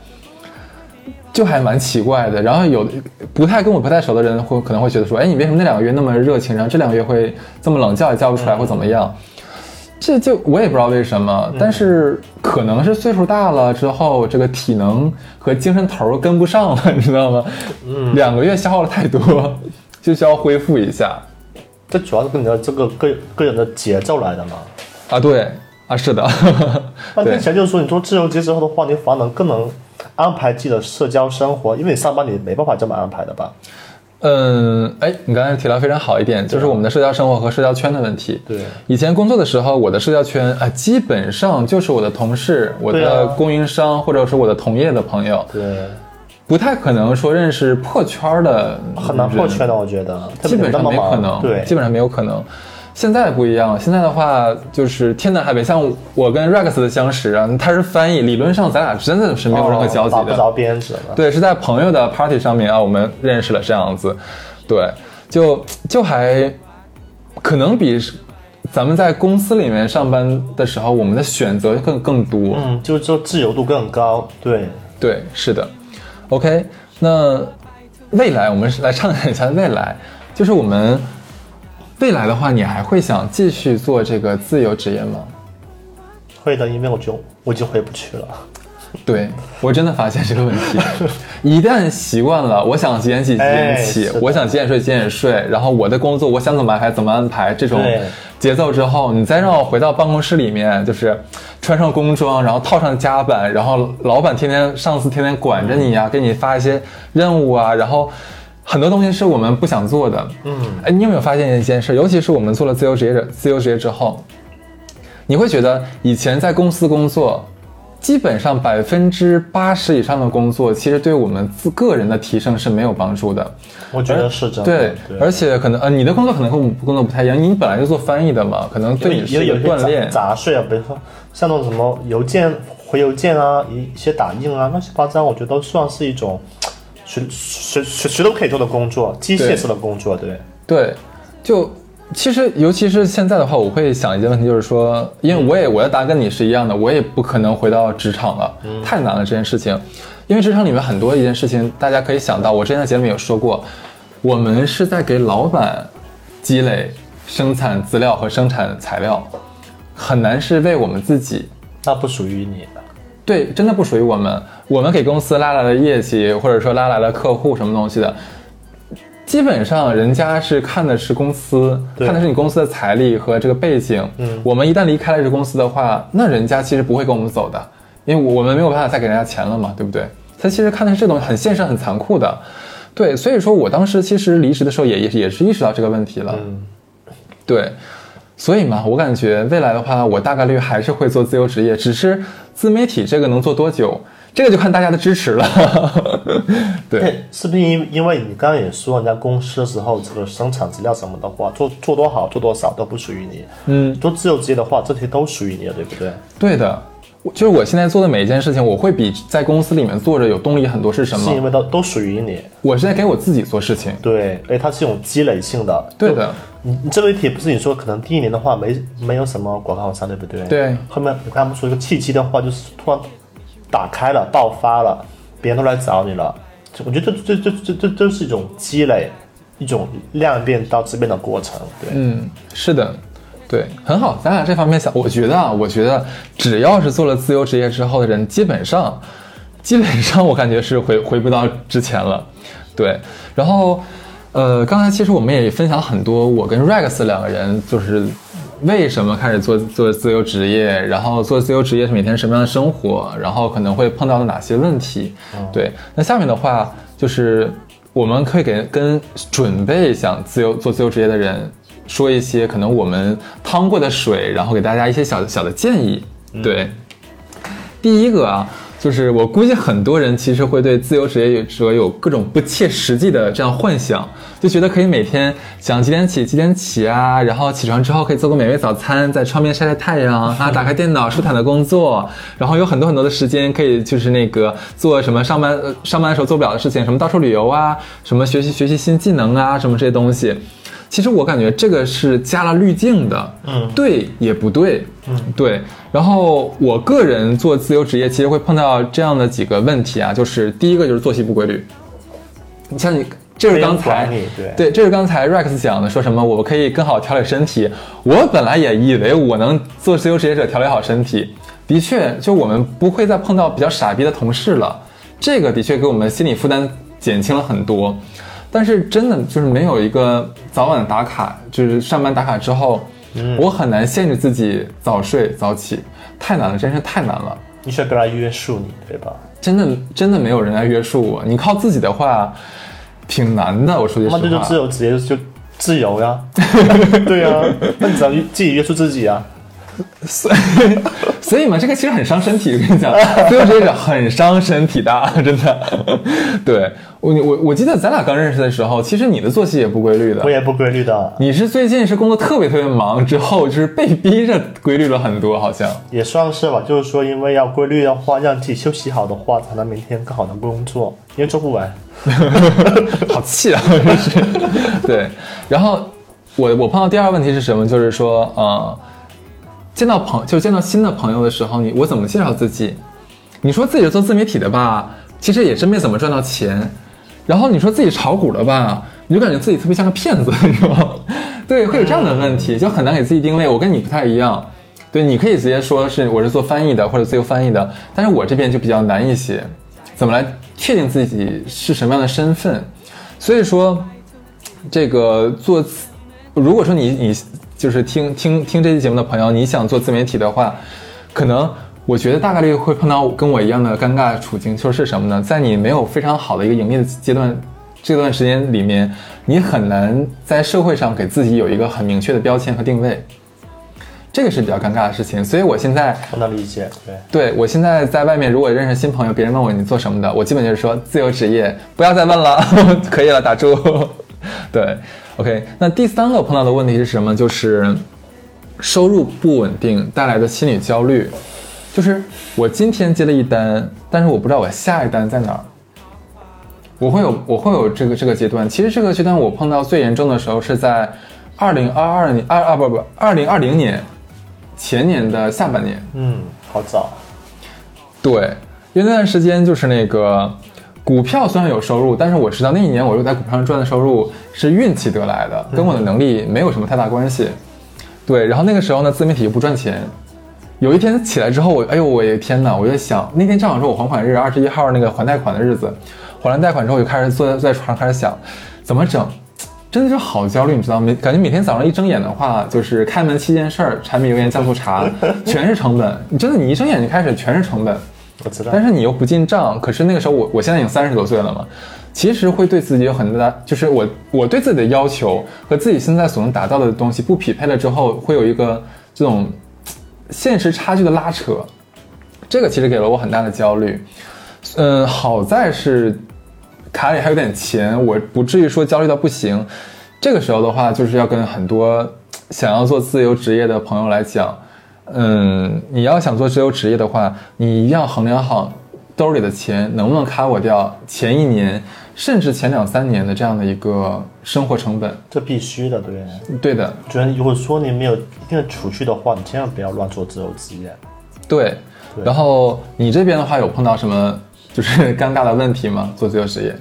就还蛮奇怪的。然后有不太跟我不太熟的人会可能会觉得说，哎，你为什么那两个月那么热情，然后这两个月会这么冷，叫也叫不出来或怎么样？这就我也不知道为什么，但是可能是岁数大了之后，这个体能和精神头跟不上了，你知道吗？嗯，两个月消耗了太多，就需要恢复一下。这主要是跟你的这个个个人的节奏来的嘛？啊，对，啊，是的。那听起来就是说，你做自由职业之后的话，你反而能更能安排自己的社交生活，因为你上班你没办法这么安排的吧？嗯，哎，你刚才提到非常好一点，就是我们的社交生活和社交圈的问题。对，以前工作的时候，我的社交圈啊，基本上就是我的同事、我的供应商，或者是我的同业的朋友。对，不太可能说认识破圈的，很难破圈的，我觉得基本上没可能。对，基本上没有可能。现在不一样了，现在的话就是天南海北，像我跟 Rex 的相识啊，他是翻译，理论上咱俩真的是没有任何交集的。哦打不着边。对，是在朋友的 party 上面啊，我们认识了这样子，对，就就还可能比咱们在公司里面上班的时候，我们的选择更更多。嗯，就就自由度更高。对，对，是的。OK，那未来我们是来畅想一下未来，就是我们未来的话，你还会想继续做这个自由职业吗？会的，因为我就我就回不去了。对我真的发现这个问题，一旦习惯了，我想几点起几点起，哎我想几点睡几点睡，然后我的工作我想怎么安排怎么安排这种节奏之后，你再让我回到办公室里面，就是穿上工装，然后套上夹板，然后老板天天上司天天管着你呀、给你发一些任务啊，然后很多东西是我们不想做的。嗯，哎，你有没有发现一件事？尤其是我们做了自由职业者，自由职业之后，你会觉得以前在公司工作，基本上百分之八十以上的工作，其实对我们自个人的提升是没有帮助的。我觉得是这样。对，对而且可能呃，你的工作可能和我们工作不太一样，你本来就做翻译的嘛，可能对你有锻炼。杂碎啊，比如说像那种什么邮件回邮件啊，一一些打印啊，乱七八糟，我觉得都算是一种谁谁谁谁都可以做的工作，机械式的工作，对。对，就其实尤其是现在的话，我会想一件问题，就是说，因为我也我的答案跟你是一样的，我也不可能回到职场了，太难了这件事情。因为职场里面很多一件事情，大家可以想到，我之前在节目里有说过，我们是在给老板积累生产资料和生产材料，很难是为我们自己。那不属于你的。对，真的不属于我们。我们给公司拉来了业绩，或者说拉来了客户什么东西的，基本上人家是看的是公司，看的是你公司的财力和这个背景。嗯我们一旦离开了这公司的话，那人家其实不会跟我们走的，因为我们没有办法再给人家钱了嘛，对不对？他其实看的是这种很现实、很残酷的。对，所以说我当时其实离职的时候也也也是意识到这个问题了。嗯，对，所以嘛，我感觉未来的话，我大概率还是会做自由职业，只是自媒体这个能做多久，这个就看大家的支持了。对，对，是不是因因为你刚刚也说，人家公司的时候，这个生产资料什么的话，做做多好做多少都不属于你。嗯，做自由职业的话，这些都属于你的，对不对？对的，我就是我现在做的每一件事情，我会比在公司里面做着有动力很多。是什么是因么？为都都属于你。我是在给我自己做事情。对，而且它是一种积累性的。对的，你你这个题不是你说可能第一年的话没没有什么广告商，对不对？对。后面你刚刚说一个契机的话，就是突然打开了，爆发了，别人都来找你了。我觉得这这这这这都是一种积累，一种量变到质变的过程。对，嗯，是的，对，很好。咱俩这方面想，我觉得啊，我觉得只要是做了自由职业之后的人，基本上，基本上我感觉是回 回不到之前了。对，然后，呃，刚才其实我们也分享很多，我跟 Rex 两个人就是为什么开始做做自由职业，然后做自由职业是每天什么样的生活，然后可能会碰到的哪些问题。对，那下面的话就是我们可以给跟准备想自由做自由职业的人说一些可能我们趟过的水，然后给大家一些小小的建议。对，第一个啊，就是我估计很多人其实会对自由职业者有各种不切实际的这样幻想，就觉得可以每天想几点起几点起啊，然后起床之后可以做个美味早餐，在窗边晒晒太阳啊，打开电脑舒坦的工作，然后有很多很多的时间可以就是那个做什么上班呃上班的时候做不了的事情，什么到处旅游啊，什么学习学习新技能啊，什么这些东西。其实我感觉这个是加了滤镜的，嗯对也不对，嗯，对。然后我个人做自由职业，其实会碰到这样的几个问题啊，就是第一个就是作息不规律。你像你，这是刚才对对，这是刚才 Rex 讲的，说什么我可以更好调理身体。我本来也以为我能做自由职业者调理好身体，的确，就我们不会再碰到比较傻逼的同事了，这个的确给我们心理负担减轻了很多。但是真的就是没有一个早晚打卡，就是上班打卡之后，我很难限制自己早睡早起，太难了，真是太难了。你需要别人约束你，对吧？真的真的没有人来约束我，你靠自己的话，挺难的。我说句实话那这就自，由职业就自由呀，对呀，那你只要自己约束自己啊。所 以所以嘛，这个其实很伤身体。我跟你讲，自由职业者很伤身体的，真的。对我我我记得咱俩刚认识的时候，其实你的作息也不规律的我。也不规律的，你是最近是工作特别特别忙之后，就是被逼着规律了很多，好像。也算是吧。就是说，因为要规律的话，让自己休息好的话，才能明天更好的工作，因为做不完。好气啊！真是。对，然后我我碰到第二个问题是什么？就是说，呃，见到朋就见到新的朋友的时候，你我怎么介绍自己？你说自己是做自媒体的吧，其实也真没怎么赚到钱。然后你说自己炒股的吧，你就感觉自己特别像个骗子，你知道吗？对，会有这样的问题，就很难给自己定位。我跟你不太一样，对，你可以直接说是我是做翻译的或者自由翻译的，但是我这边就比较难一些，怎么来确定自己是什么样的身份？所以说，这个做，如果说你你就是听听听这期节目的朋友，你想做自媒体的话，可能我觉得大概率会碰到跟我一样的尴尬处境，就是什么呢？在你没有非常好的一个盈利的阶段，这段时间里面，你很难在社会上给自己有一个很明确的标签和定位，这个是比较尴尬的事情。所以我现在我能理解，对。对我现在在外面，如果认识新朋友，别人问我你做什么的，我基本就是说自由职业，不要再问了，可以了，打住。对，OK。那第三个碰到的问题是什么？就是收入不稳定带来的心理焦虑，就是我今天接了一单，但是我不知道我下一单在哪儿。我会有我会有这个这个阶段，其实这个阶段我碰到最严重的时候是在二零二二年二二不不二零二零年前年的下半年。嗯，好早。对，因为那段时间就是那个股票虽然有收入，但是我知道那一年我又在股票上赚的收入是运气得来的，跟我的能力没有什么太大关系。对，然后那个时候呢，自媒体又不赚钱。有一天起来之后，我哎呦我的天呐，我就想那天正好是我还款日，二十一号那个还贷款的日子，还完贷款之后，我就开始坐在坐在床上开始想怎么整。真的是好焦虑，你知道吗？感觉每天早上一睁眼的话，就是开门七件事儿，柴米油盐酱醋茶，全是成本。你真的，你一睁眼就开始全是成本。我知道。但是你又不进账，可是那个时候我我现在已经三十多岁了嘛，其实会对自己有很大，就是我我对自己的要求和自己现在所能达到的东西不匹配了之后，会有一个这种现实差距的拉扯，这个其实给了我很大的焦虑。嗯，好在是卡里还有点钱，我不至于说焦虑到不行。这个时候的话，就是要跟很多想要做自由职业的朋友来讲，嗯，你要想做自由职业的话，你一定要衡量好兜里的钱能不能 cover 掉前一年甚至前两三年的这样的一个生活成本。这必须的，对。对的，我觉得如果说你没有一定的储蓄的话，你千万不要乱做自由职业。对。然后你这边的话有碰到什么就是尴尬的问题吗？做自由职业？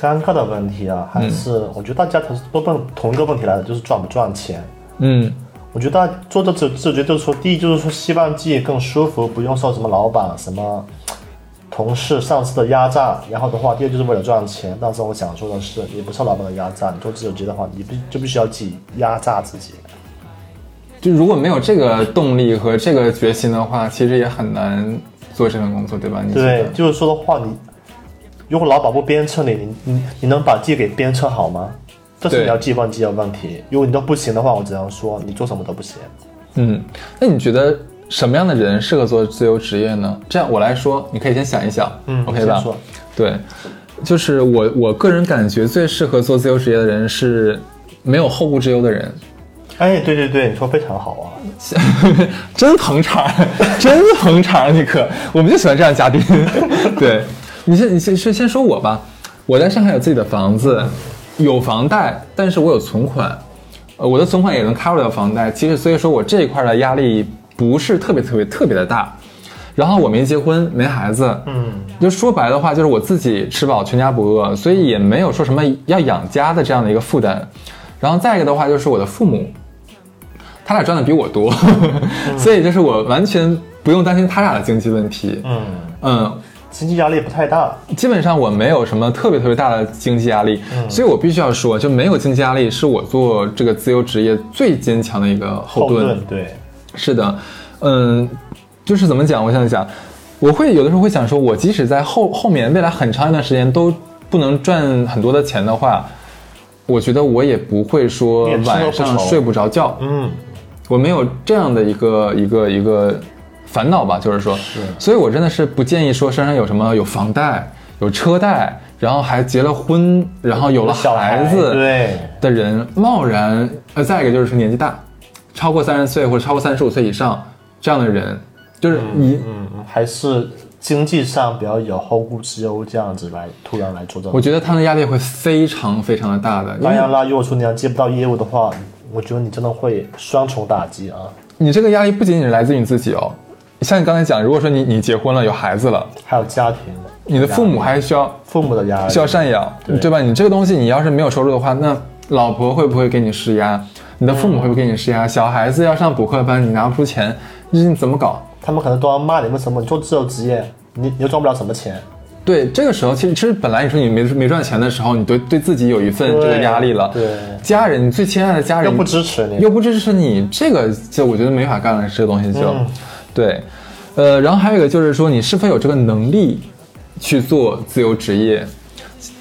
尴尬的问题啊，还是、我觉得大家都是都问同一个问题来的，就是赚不赚钱。嗯我觉得做这自自觉就是说，第一就是说希望自己更舒服，不用受什么老板、什么同事、上司的压榨。然后的话，第二就是为了赚钱。但是我想说的是，你不受老板的压榨。你做自由职的话，你必就必须要自己压榨自己。就如果没有这个动力和这个决心的话，其实也很难做这份工作，对吧？你对，就是说的话，你如果老板不鞭策你，你你你能把自己给鞭策好吗？这是对你要记问自己的问题。如果你都不行的话，我只能说你做什么都不行。嗯，那你觉得什么样的人适合做自由职业呢？这样我来说，你可以先想一想，嗯，OK 吧？对，就是我我个人感觉最适合做自由职业的人是没有后顾之忧的人。哎，对对对，你说非常好啊。真捧场，真捧场，你可，我们就喜欢这样嘉宾。对，你先，你先先先说我吧。我在上海有自己的房子，有房贷，但是我有存款，呃，我的存款也能 cover 掉房贷。其实，所以说我这一块的压力不是特别特别特别的大。然后我没结婚，没孩子，嗯，就说白的话，就是我自己吃饱全家不饿，所以也没有说什么要养家的这样的一个负担。然后再一个的话，就是我的父母，他俩赚的比我多，所以就是我完全不用担心他俩的经济问题。嗯，嗯，经济压力不太大。基本上我没有什么特别特别大的经济压力，所以我必须要说，就没有经济压力是我做这个自由职业最坚强的一个后盾。盾对，是的，嗯，就是怎么讲？我想想，我会有的时候会想说，我即使在后后面未来很长一段时间都不能赚很多的钱的话，我觉得我也不会说晚上睡不着觉。嗯，我没有这样的一个一个一个烦恼吧，就是说，是。所以我真的是不建议说身上有什么有房贷、有车贷，然后还结了婚，然后有了小孩子对，的人贸然，呃，再一个就是说年纪大，超过三十岁或者超过三十五岁以上这样的人，就是你，嗯，还是经济上比较有后顾之忧，这样子来突然来做这种。我觉得他们的压力会非常非常的大的，因为当然啦，如果说你要接不到业务的话，我觉得你真的会双重打击啊，你这个压力不仅仅是来自于你自己哦，像你刚才讲，如果说你你结婚了有孩子了，还有家庭，你的父母还需要父母的压力需要赡养，对对吧？你这个东西你要是没有收入的话，那老婆会不会给你施压？你的父母会不会给你施压？小孩子要上补课班，你拿不出钱，你你怎么搞？他们可能都要骂你，为什么你做自由职业，你你又赚不了什么钱？对，这个时候其实其实本来你说你没没赚钱的时候，你对对自己有一份这个压力了。对，家人，你最亲爱的家人又不支持你，又不支持你，这个就我觉得没法干了，这个东西就，嗯对，呃，然后还有一个就是说你是否有这个能力去做自由职业，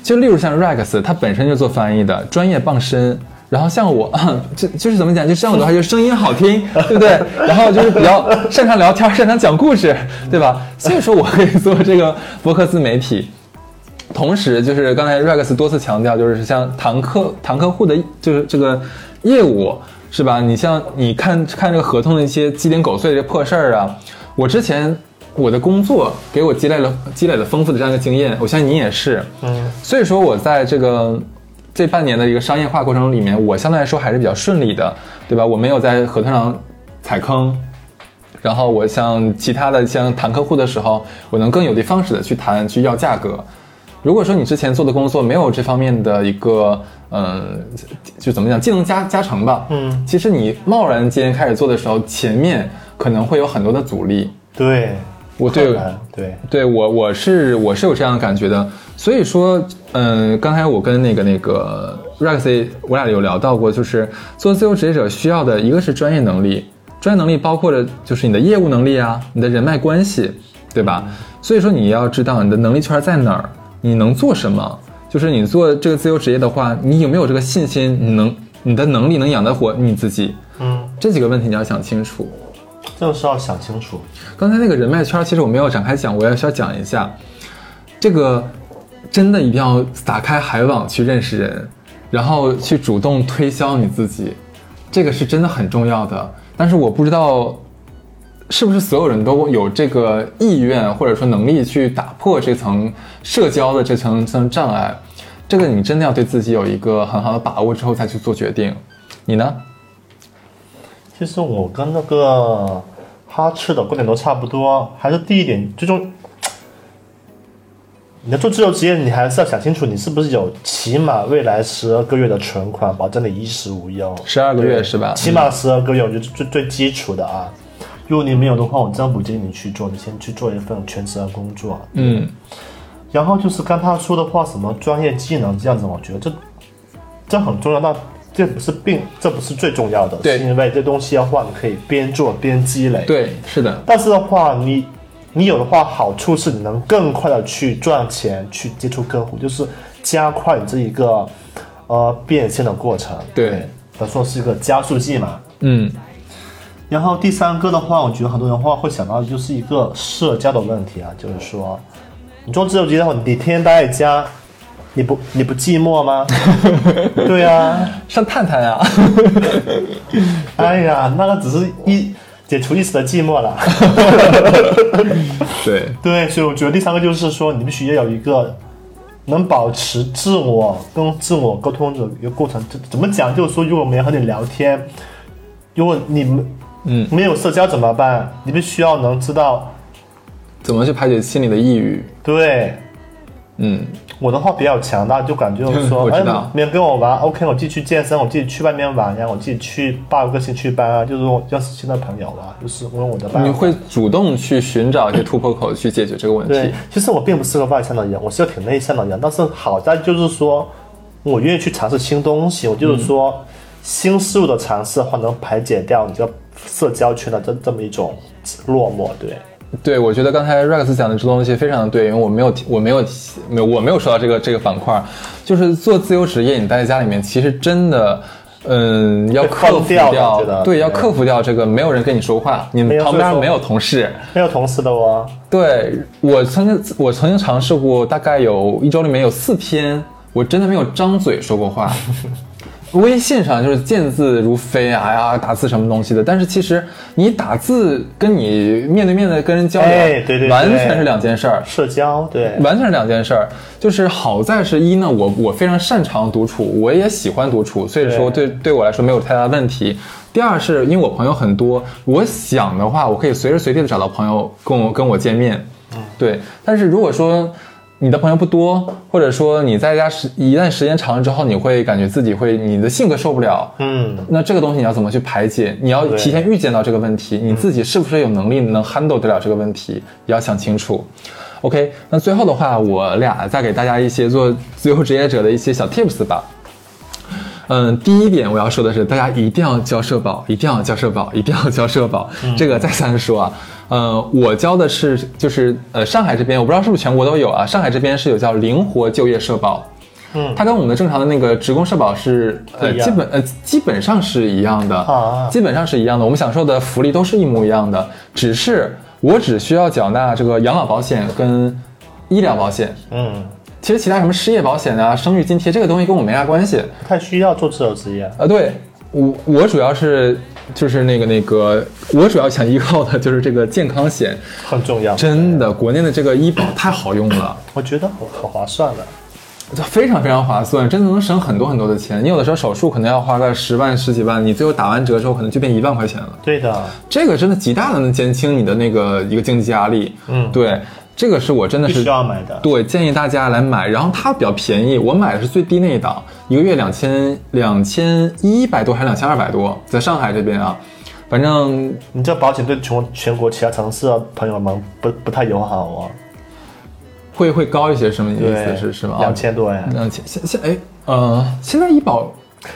就例如像 Rex，他本身就做翻译的，专业傍身。然后像我，就就是怎么讲，就像我的话，就是声音好听，对不对？然后就是比较擅长聊天，擅长讲故事，对吧？所以说我可以做这个博客自媒体。同时，就是刚才 Rex 多次强调，就是像谈客谈客户的，就是这个业务，是吧？你像你看看这个合同的一些鸡零狗碎的破事儿啊，我之前我的工作给我积累了积累了丰富的这样一个经验，我相信你也是。嗯，所以说我在这个这半年的一个商业化过程里面，我相对来说还是比较顺利的，对吧？我没有在合同上踩坑。然后我像其他的像谈客户的时候，我能更有的放矢的去谈去要价格。如果说你之前做的工作没有这方面的一个，嗯，就怎么讲，技能加加成吧，嗯，其实你贸然间开始做的时候，前面可能会有很多的阻力。对，我对对，对我我是我是有这样的感觉的，所以说，嗯，刚才我跟那个那个 Rexy，我俩有聊到过，就是做自由职业者需要的一个是专业能力，专业能力包括着就是你的业务能力啊，你的人脉关系，对吧？所以说你要知道你的能力圈在哪儿，你能做什么，就是你做这个自由职业的话，你有没有这个信心，你能你的能力能养得活你自己，嗯，这几个问题你要想清楚。这个是要想清楚。刚才那个人脉圈，其实我没有展开讲，我也需要讲一下，这个真的一定要打开海网去认识人，然后去主动推销你自己，这个是真的很重要的。但是我不知道是不是所有人都有这个意愿或者说能力去打破这层社交的这层层障碍，这个你真的要对自己有一个很好的把握之后再去做决定。你呢？其实我跟那个哈赤的观点都差不多，还是第一点，最终你要做自由职业，你还是要想清楚，你是不是有起码未来十二个月的存款，保证你衣食无忧。十二个月是吧起码十二个月，我觉得最最基础的啊。如果你没有的话，我真不建议你去做，你先去做一份全职的工作。嗯，然后就是刚他说的话，什么专业技能这样子，我觉得这这很重要，那这不是并这不是最重要的，对是因为这东西的话，你可以边做边积累。，对，是的，但是的话，你你有的话，好处是你能更快的去赚钱，去接触客户，就是加快你这一个呃变现的过程。对，等说是一个加速剂嘛。嗯。然后第三个的话，我觉得很多人话会想到的就是一个社交的问题啊，就是说，你做自由职业的话，你天天待在家，你不你不寂寞吗？对啊，上探探呀、哎呀，那个只是一解除一时的寂寞了。对，对，所以我觉得第三个就是说，你必须要有一个能保持自我跟自我沟通的一个过程。怎怎么讲？就是说，如果没人和你聊天，如果你们嗯，没有社交怎么办？你必须要能知道，怎么去排解心里的抑郁？对嗯，我的话比较强大，就感觉我说，我哎知道，没人跟我玩，OK，我自己去健身，我自己去外面玩呀，我自己去报个兴趣班啊，就是我认识新的朋友啊，就是问我的。你会主动去寻找一些突破口去解决这个问对题。，其实我并不是个外向的人，我是个挺内向的人。但是好在就是说，我愿意去尝试新东西。我就是说，新事物的尝试的话，能排解掉你这个社交圈的这这么一种落寞。对，对，我觉得刚才 Rex 讲的这东西非常的对，因为我没有提，我没有提没有，我没有说到这个这个板块，就是做自由职业，你待在家里面，其实真的嗯，要克服放掉对，对要克服掉这个没有人跟你说话，你旁边没有同事。没有同事的哦。对我曾经，我曾经尝试过，大概有一周里面有四天，我真的没有张嘴说过话。微信上就是见字如飞啊，打字什么东西的。但是其实你打字跟你面对面的跟人交流，哎对对对完全是两件事儿。社交对，完全是两件事儿，就是好在是一呢，我我非常擅长独处，我也喜欢独处，所以说对对我来说没有太大问题。第二是因为我朋友很多，我想的话，我可以随时随地的找到朋友跟我跟我见面，对。但是如果说你的朋友不多，或者说你在家时一旦时间长了之后，你会感觉自己会你的性格受不了，嗯，那这个东西你要怎么去排解？你要提前预见到这个问题，你自己是不是有能力能 handle 得了这个问题，也要想清楚。OK，那最后的话，我俩再给大家一些做自由职业者的一些小 tips 吧。嗯，第一点我要说的是，大家一定要交社保，一定要交社保，一定要交社保。这个再三说啊，呃，我交的是就是呃上海这边，我不知道是不是全国都有啊。上海这边是有叫灵活就业社保，嗯它跟我们的正常的那个职工社保是呃基本呃基本上是一样的啊基本上是一样的，我们享受的福利都是一模一样的，只是我只需要缴纳这个养老保险跟医疗保险。嗯，其实其他什么失业保险啊、生育津贴这个东西跟我没啥关系。不太需要做自由职业。啊，对我我主要是就是那个那个，我主要想依靠的就是这个健康险，很重要，真的，国内的这个医保太好用了。我觉得很很划算的。非常非常划算，真的能省很多很多的钱。你有的时候手术可能要花个十万十几万，你最后打完折之后可能就变一万块钱了。对的，这个真的极大的能减轻你的那个一个经济压力。嗯对，这个是我真的是需要买的。对建议大家来买，然后它比较便宜，我买的是最低那一档，一个月两千两千一百多还是两千二百多，在上海这边啊，反正你这保险对全全国其他城市的朋友们不不太友好啊。会会高一些，什么意，思是是吗？两千多呀。两千现现哎呃，现在医保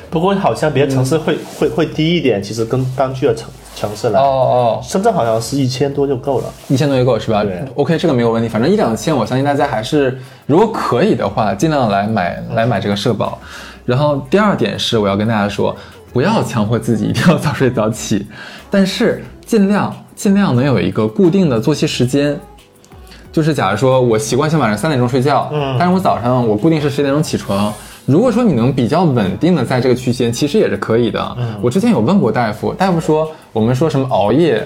不过好像别的城市会、会会低一点，其实跟当地的城城市来。哦哦。深圳好像是一千多就够了。一千多就够是吧对？OK，这个没有问题。反正一两千，我相信大家还是如果可以的话，尽量来买来买这个社保。然后第二点是，我要跟大家说，不要强迫自己一定要早睡早起，但是尽量尽量能有一个固定的作息时间。就是假如说我习惯性晚上三点钟睡觉，嗯但是我早上我固定是十点钟起床。如果说你能比较稳定的在这个区间，其实也是可以的。我之前有问过大夫，大夫说我们说什么熬夜，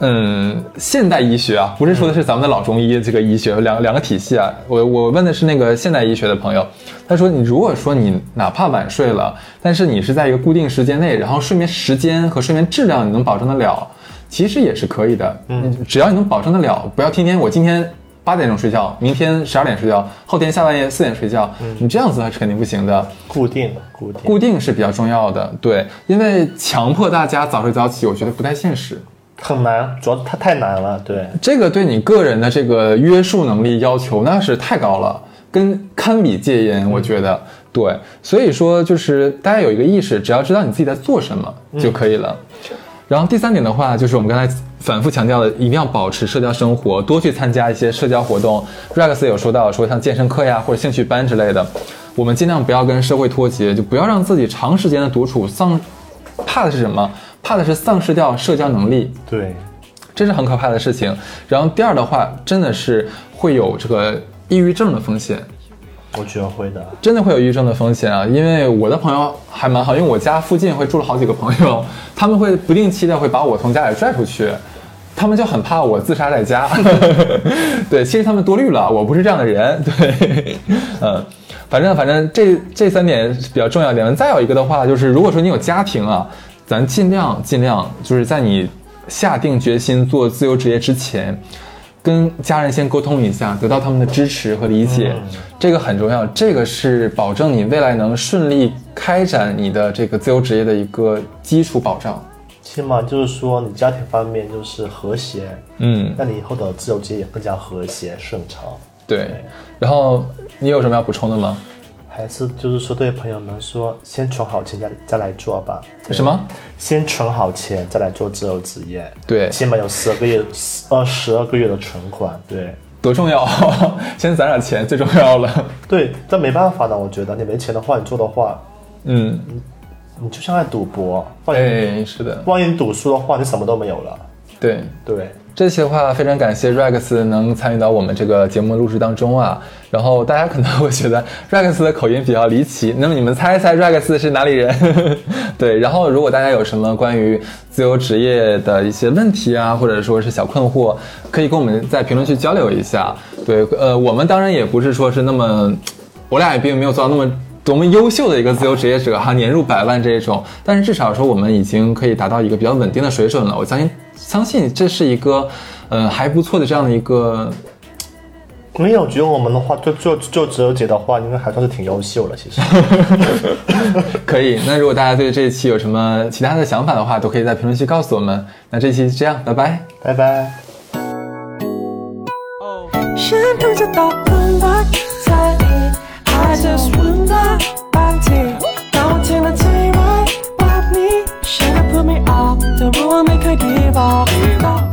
嗯，现代医学啊，不是说的是咱们的老中医这个医学两两个体系啊。我我问的是那个现代医学的朋友，他说你如果说你哪怕晚睡了，但是你是在一个固定时间内，然后睡眠时间和睡眠质量你能保证得了，其实也是可以的。嗯，只要你能保证得了，不要天天我今天。八点钟睡觉，明天十二点睡觉，后天下半夜四点睡觉，你这样子是肯定不行的。固定的，固定。固定是比较重要的，对，因为强迫大家早睡早起，我觉得不太现实。很难，主要它太难了。对，这个对你个人的这个约束能力要求那是太高了，跟堪比戒烟，我觉得、对。所以说，就是大家有一个意识，只要知道你自己在做什么就可以了。然后第三点的话，就是我们刚才反复强调的，一定要保持社交生活，多去参加一些社交活动。Rex 有说到，说像健身课呀或者兴趣班之类的，我们尽量不要跟社会脱节，就不要让自己长时间的独处丧。怕的是什么？怕的是丧失掉社交能力。对，这是很可怕的事情。然后第二的话，真的是会有这个抑郁症的风险，我觉得会的。真的会有抑郁症的风险啊！因为我的朋友还蛮好，因为我家附近会住了好几个朋友，他们会不定期的会把我从家里拽出去。他们就很怕我自杀在家，对，其实他们多虑了，我不是这样的人，对，嗯，反正反正这这三点比较重要点。再有一个的话，就是如果说你有家庭啊，咱尽量尽量就是在你下定决心做自由职业之前，跟家人先沟通一下，得到他们的支持和理解，这个很重要。这个是保证你未来能顺利开展你的这个自由职业的一个基础保障。起码就是说，你家庭方面就是和谐，嗯，那你以后的自由职业也更加和谐顺畅。对。然后你有什么要补充的吗？还是就是说，对朋友们说，先存好钱再再来做吧。什么？先存好钱再来做自由职业，对，起码有十二个月，呃，十二个月的存款。对，多重要！先攒点钱最重要了。对，这没办法的，我觉得你没钱的话，你做的话，嗯，你就像在赌博，万一对，是的，万一你赌输的话，你什么都没有了。对。对，这期的话，非常感谢 Rex 能参与到我们这个节目录制当中啊。然后大家可能会觉得 Rex 的口音比较离奇，那么你们猜一猜 Rex 是哪里人？对，然后如果大家有什么关于自由职业的一些问题啊，或者说是小困惑，可以跟我们在评论区交流一下。对，呃，我们当然也不是说是那么，我俩也并没有做到那么。多么优秀的一个自由职业者哈，年入百万这一种，但是至少说我们已经可以达到一个比较稳定的水准了。我相信，相信这是一个，呃，还不错的这样的一个。没有，觉得我们的话，做做做自由职业的话，应该还算是挺优秀了。其实，可以。那如果大家对这一期有什么其他的想法的话，都可以在评论区告诉我们。那这期就这样，拜拜，拜拜。just wound up back to you. I'm to tell you me. Should've put me off. The rule will make her give up.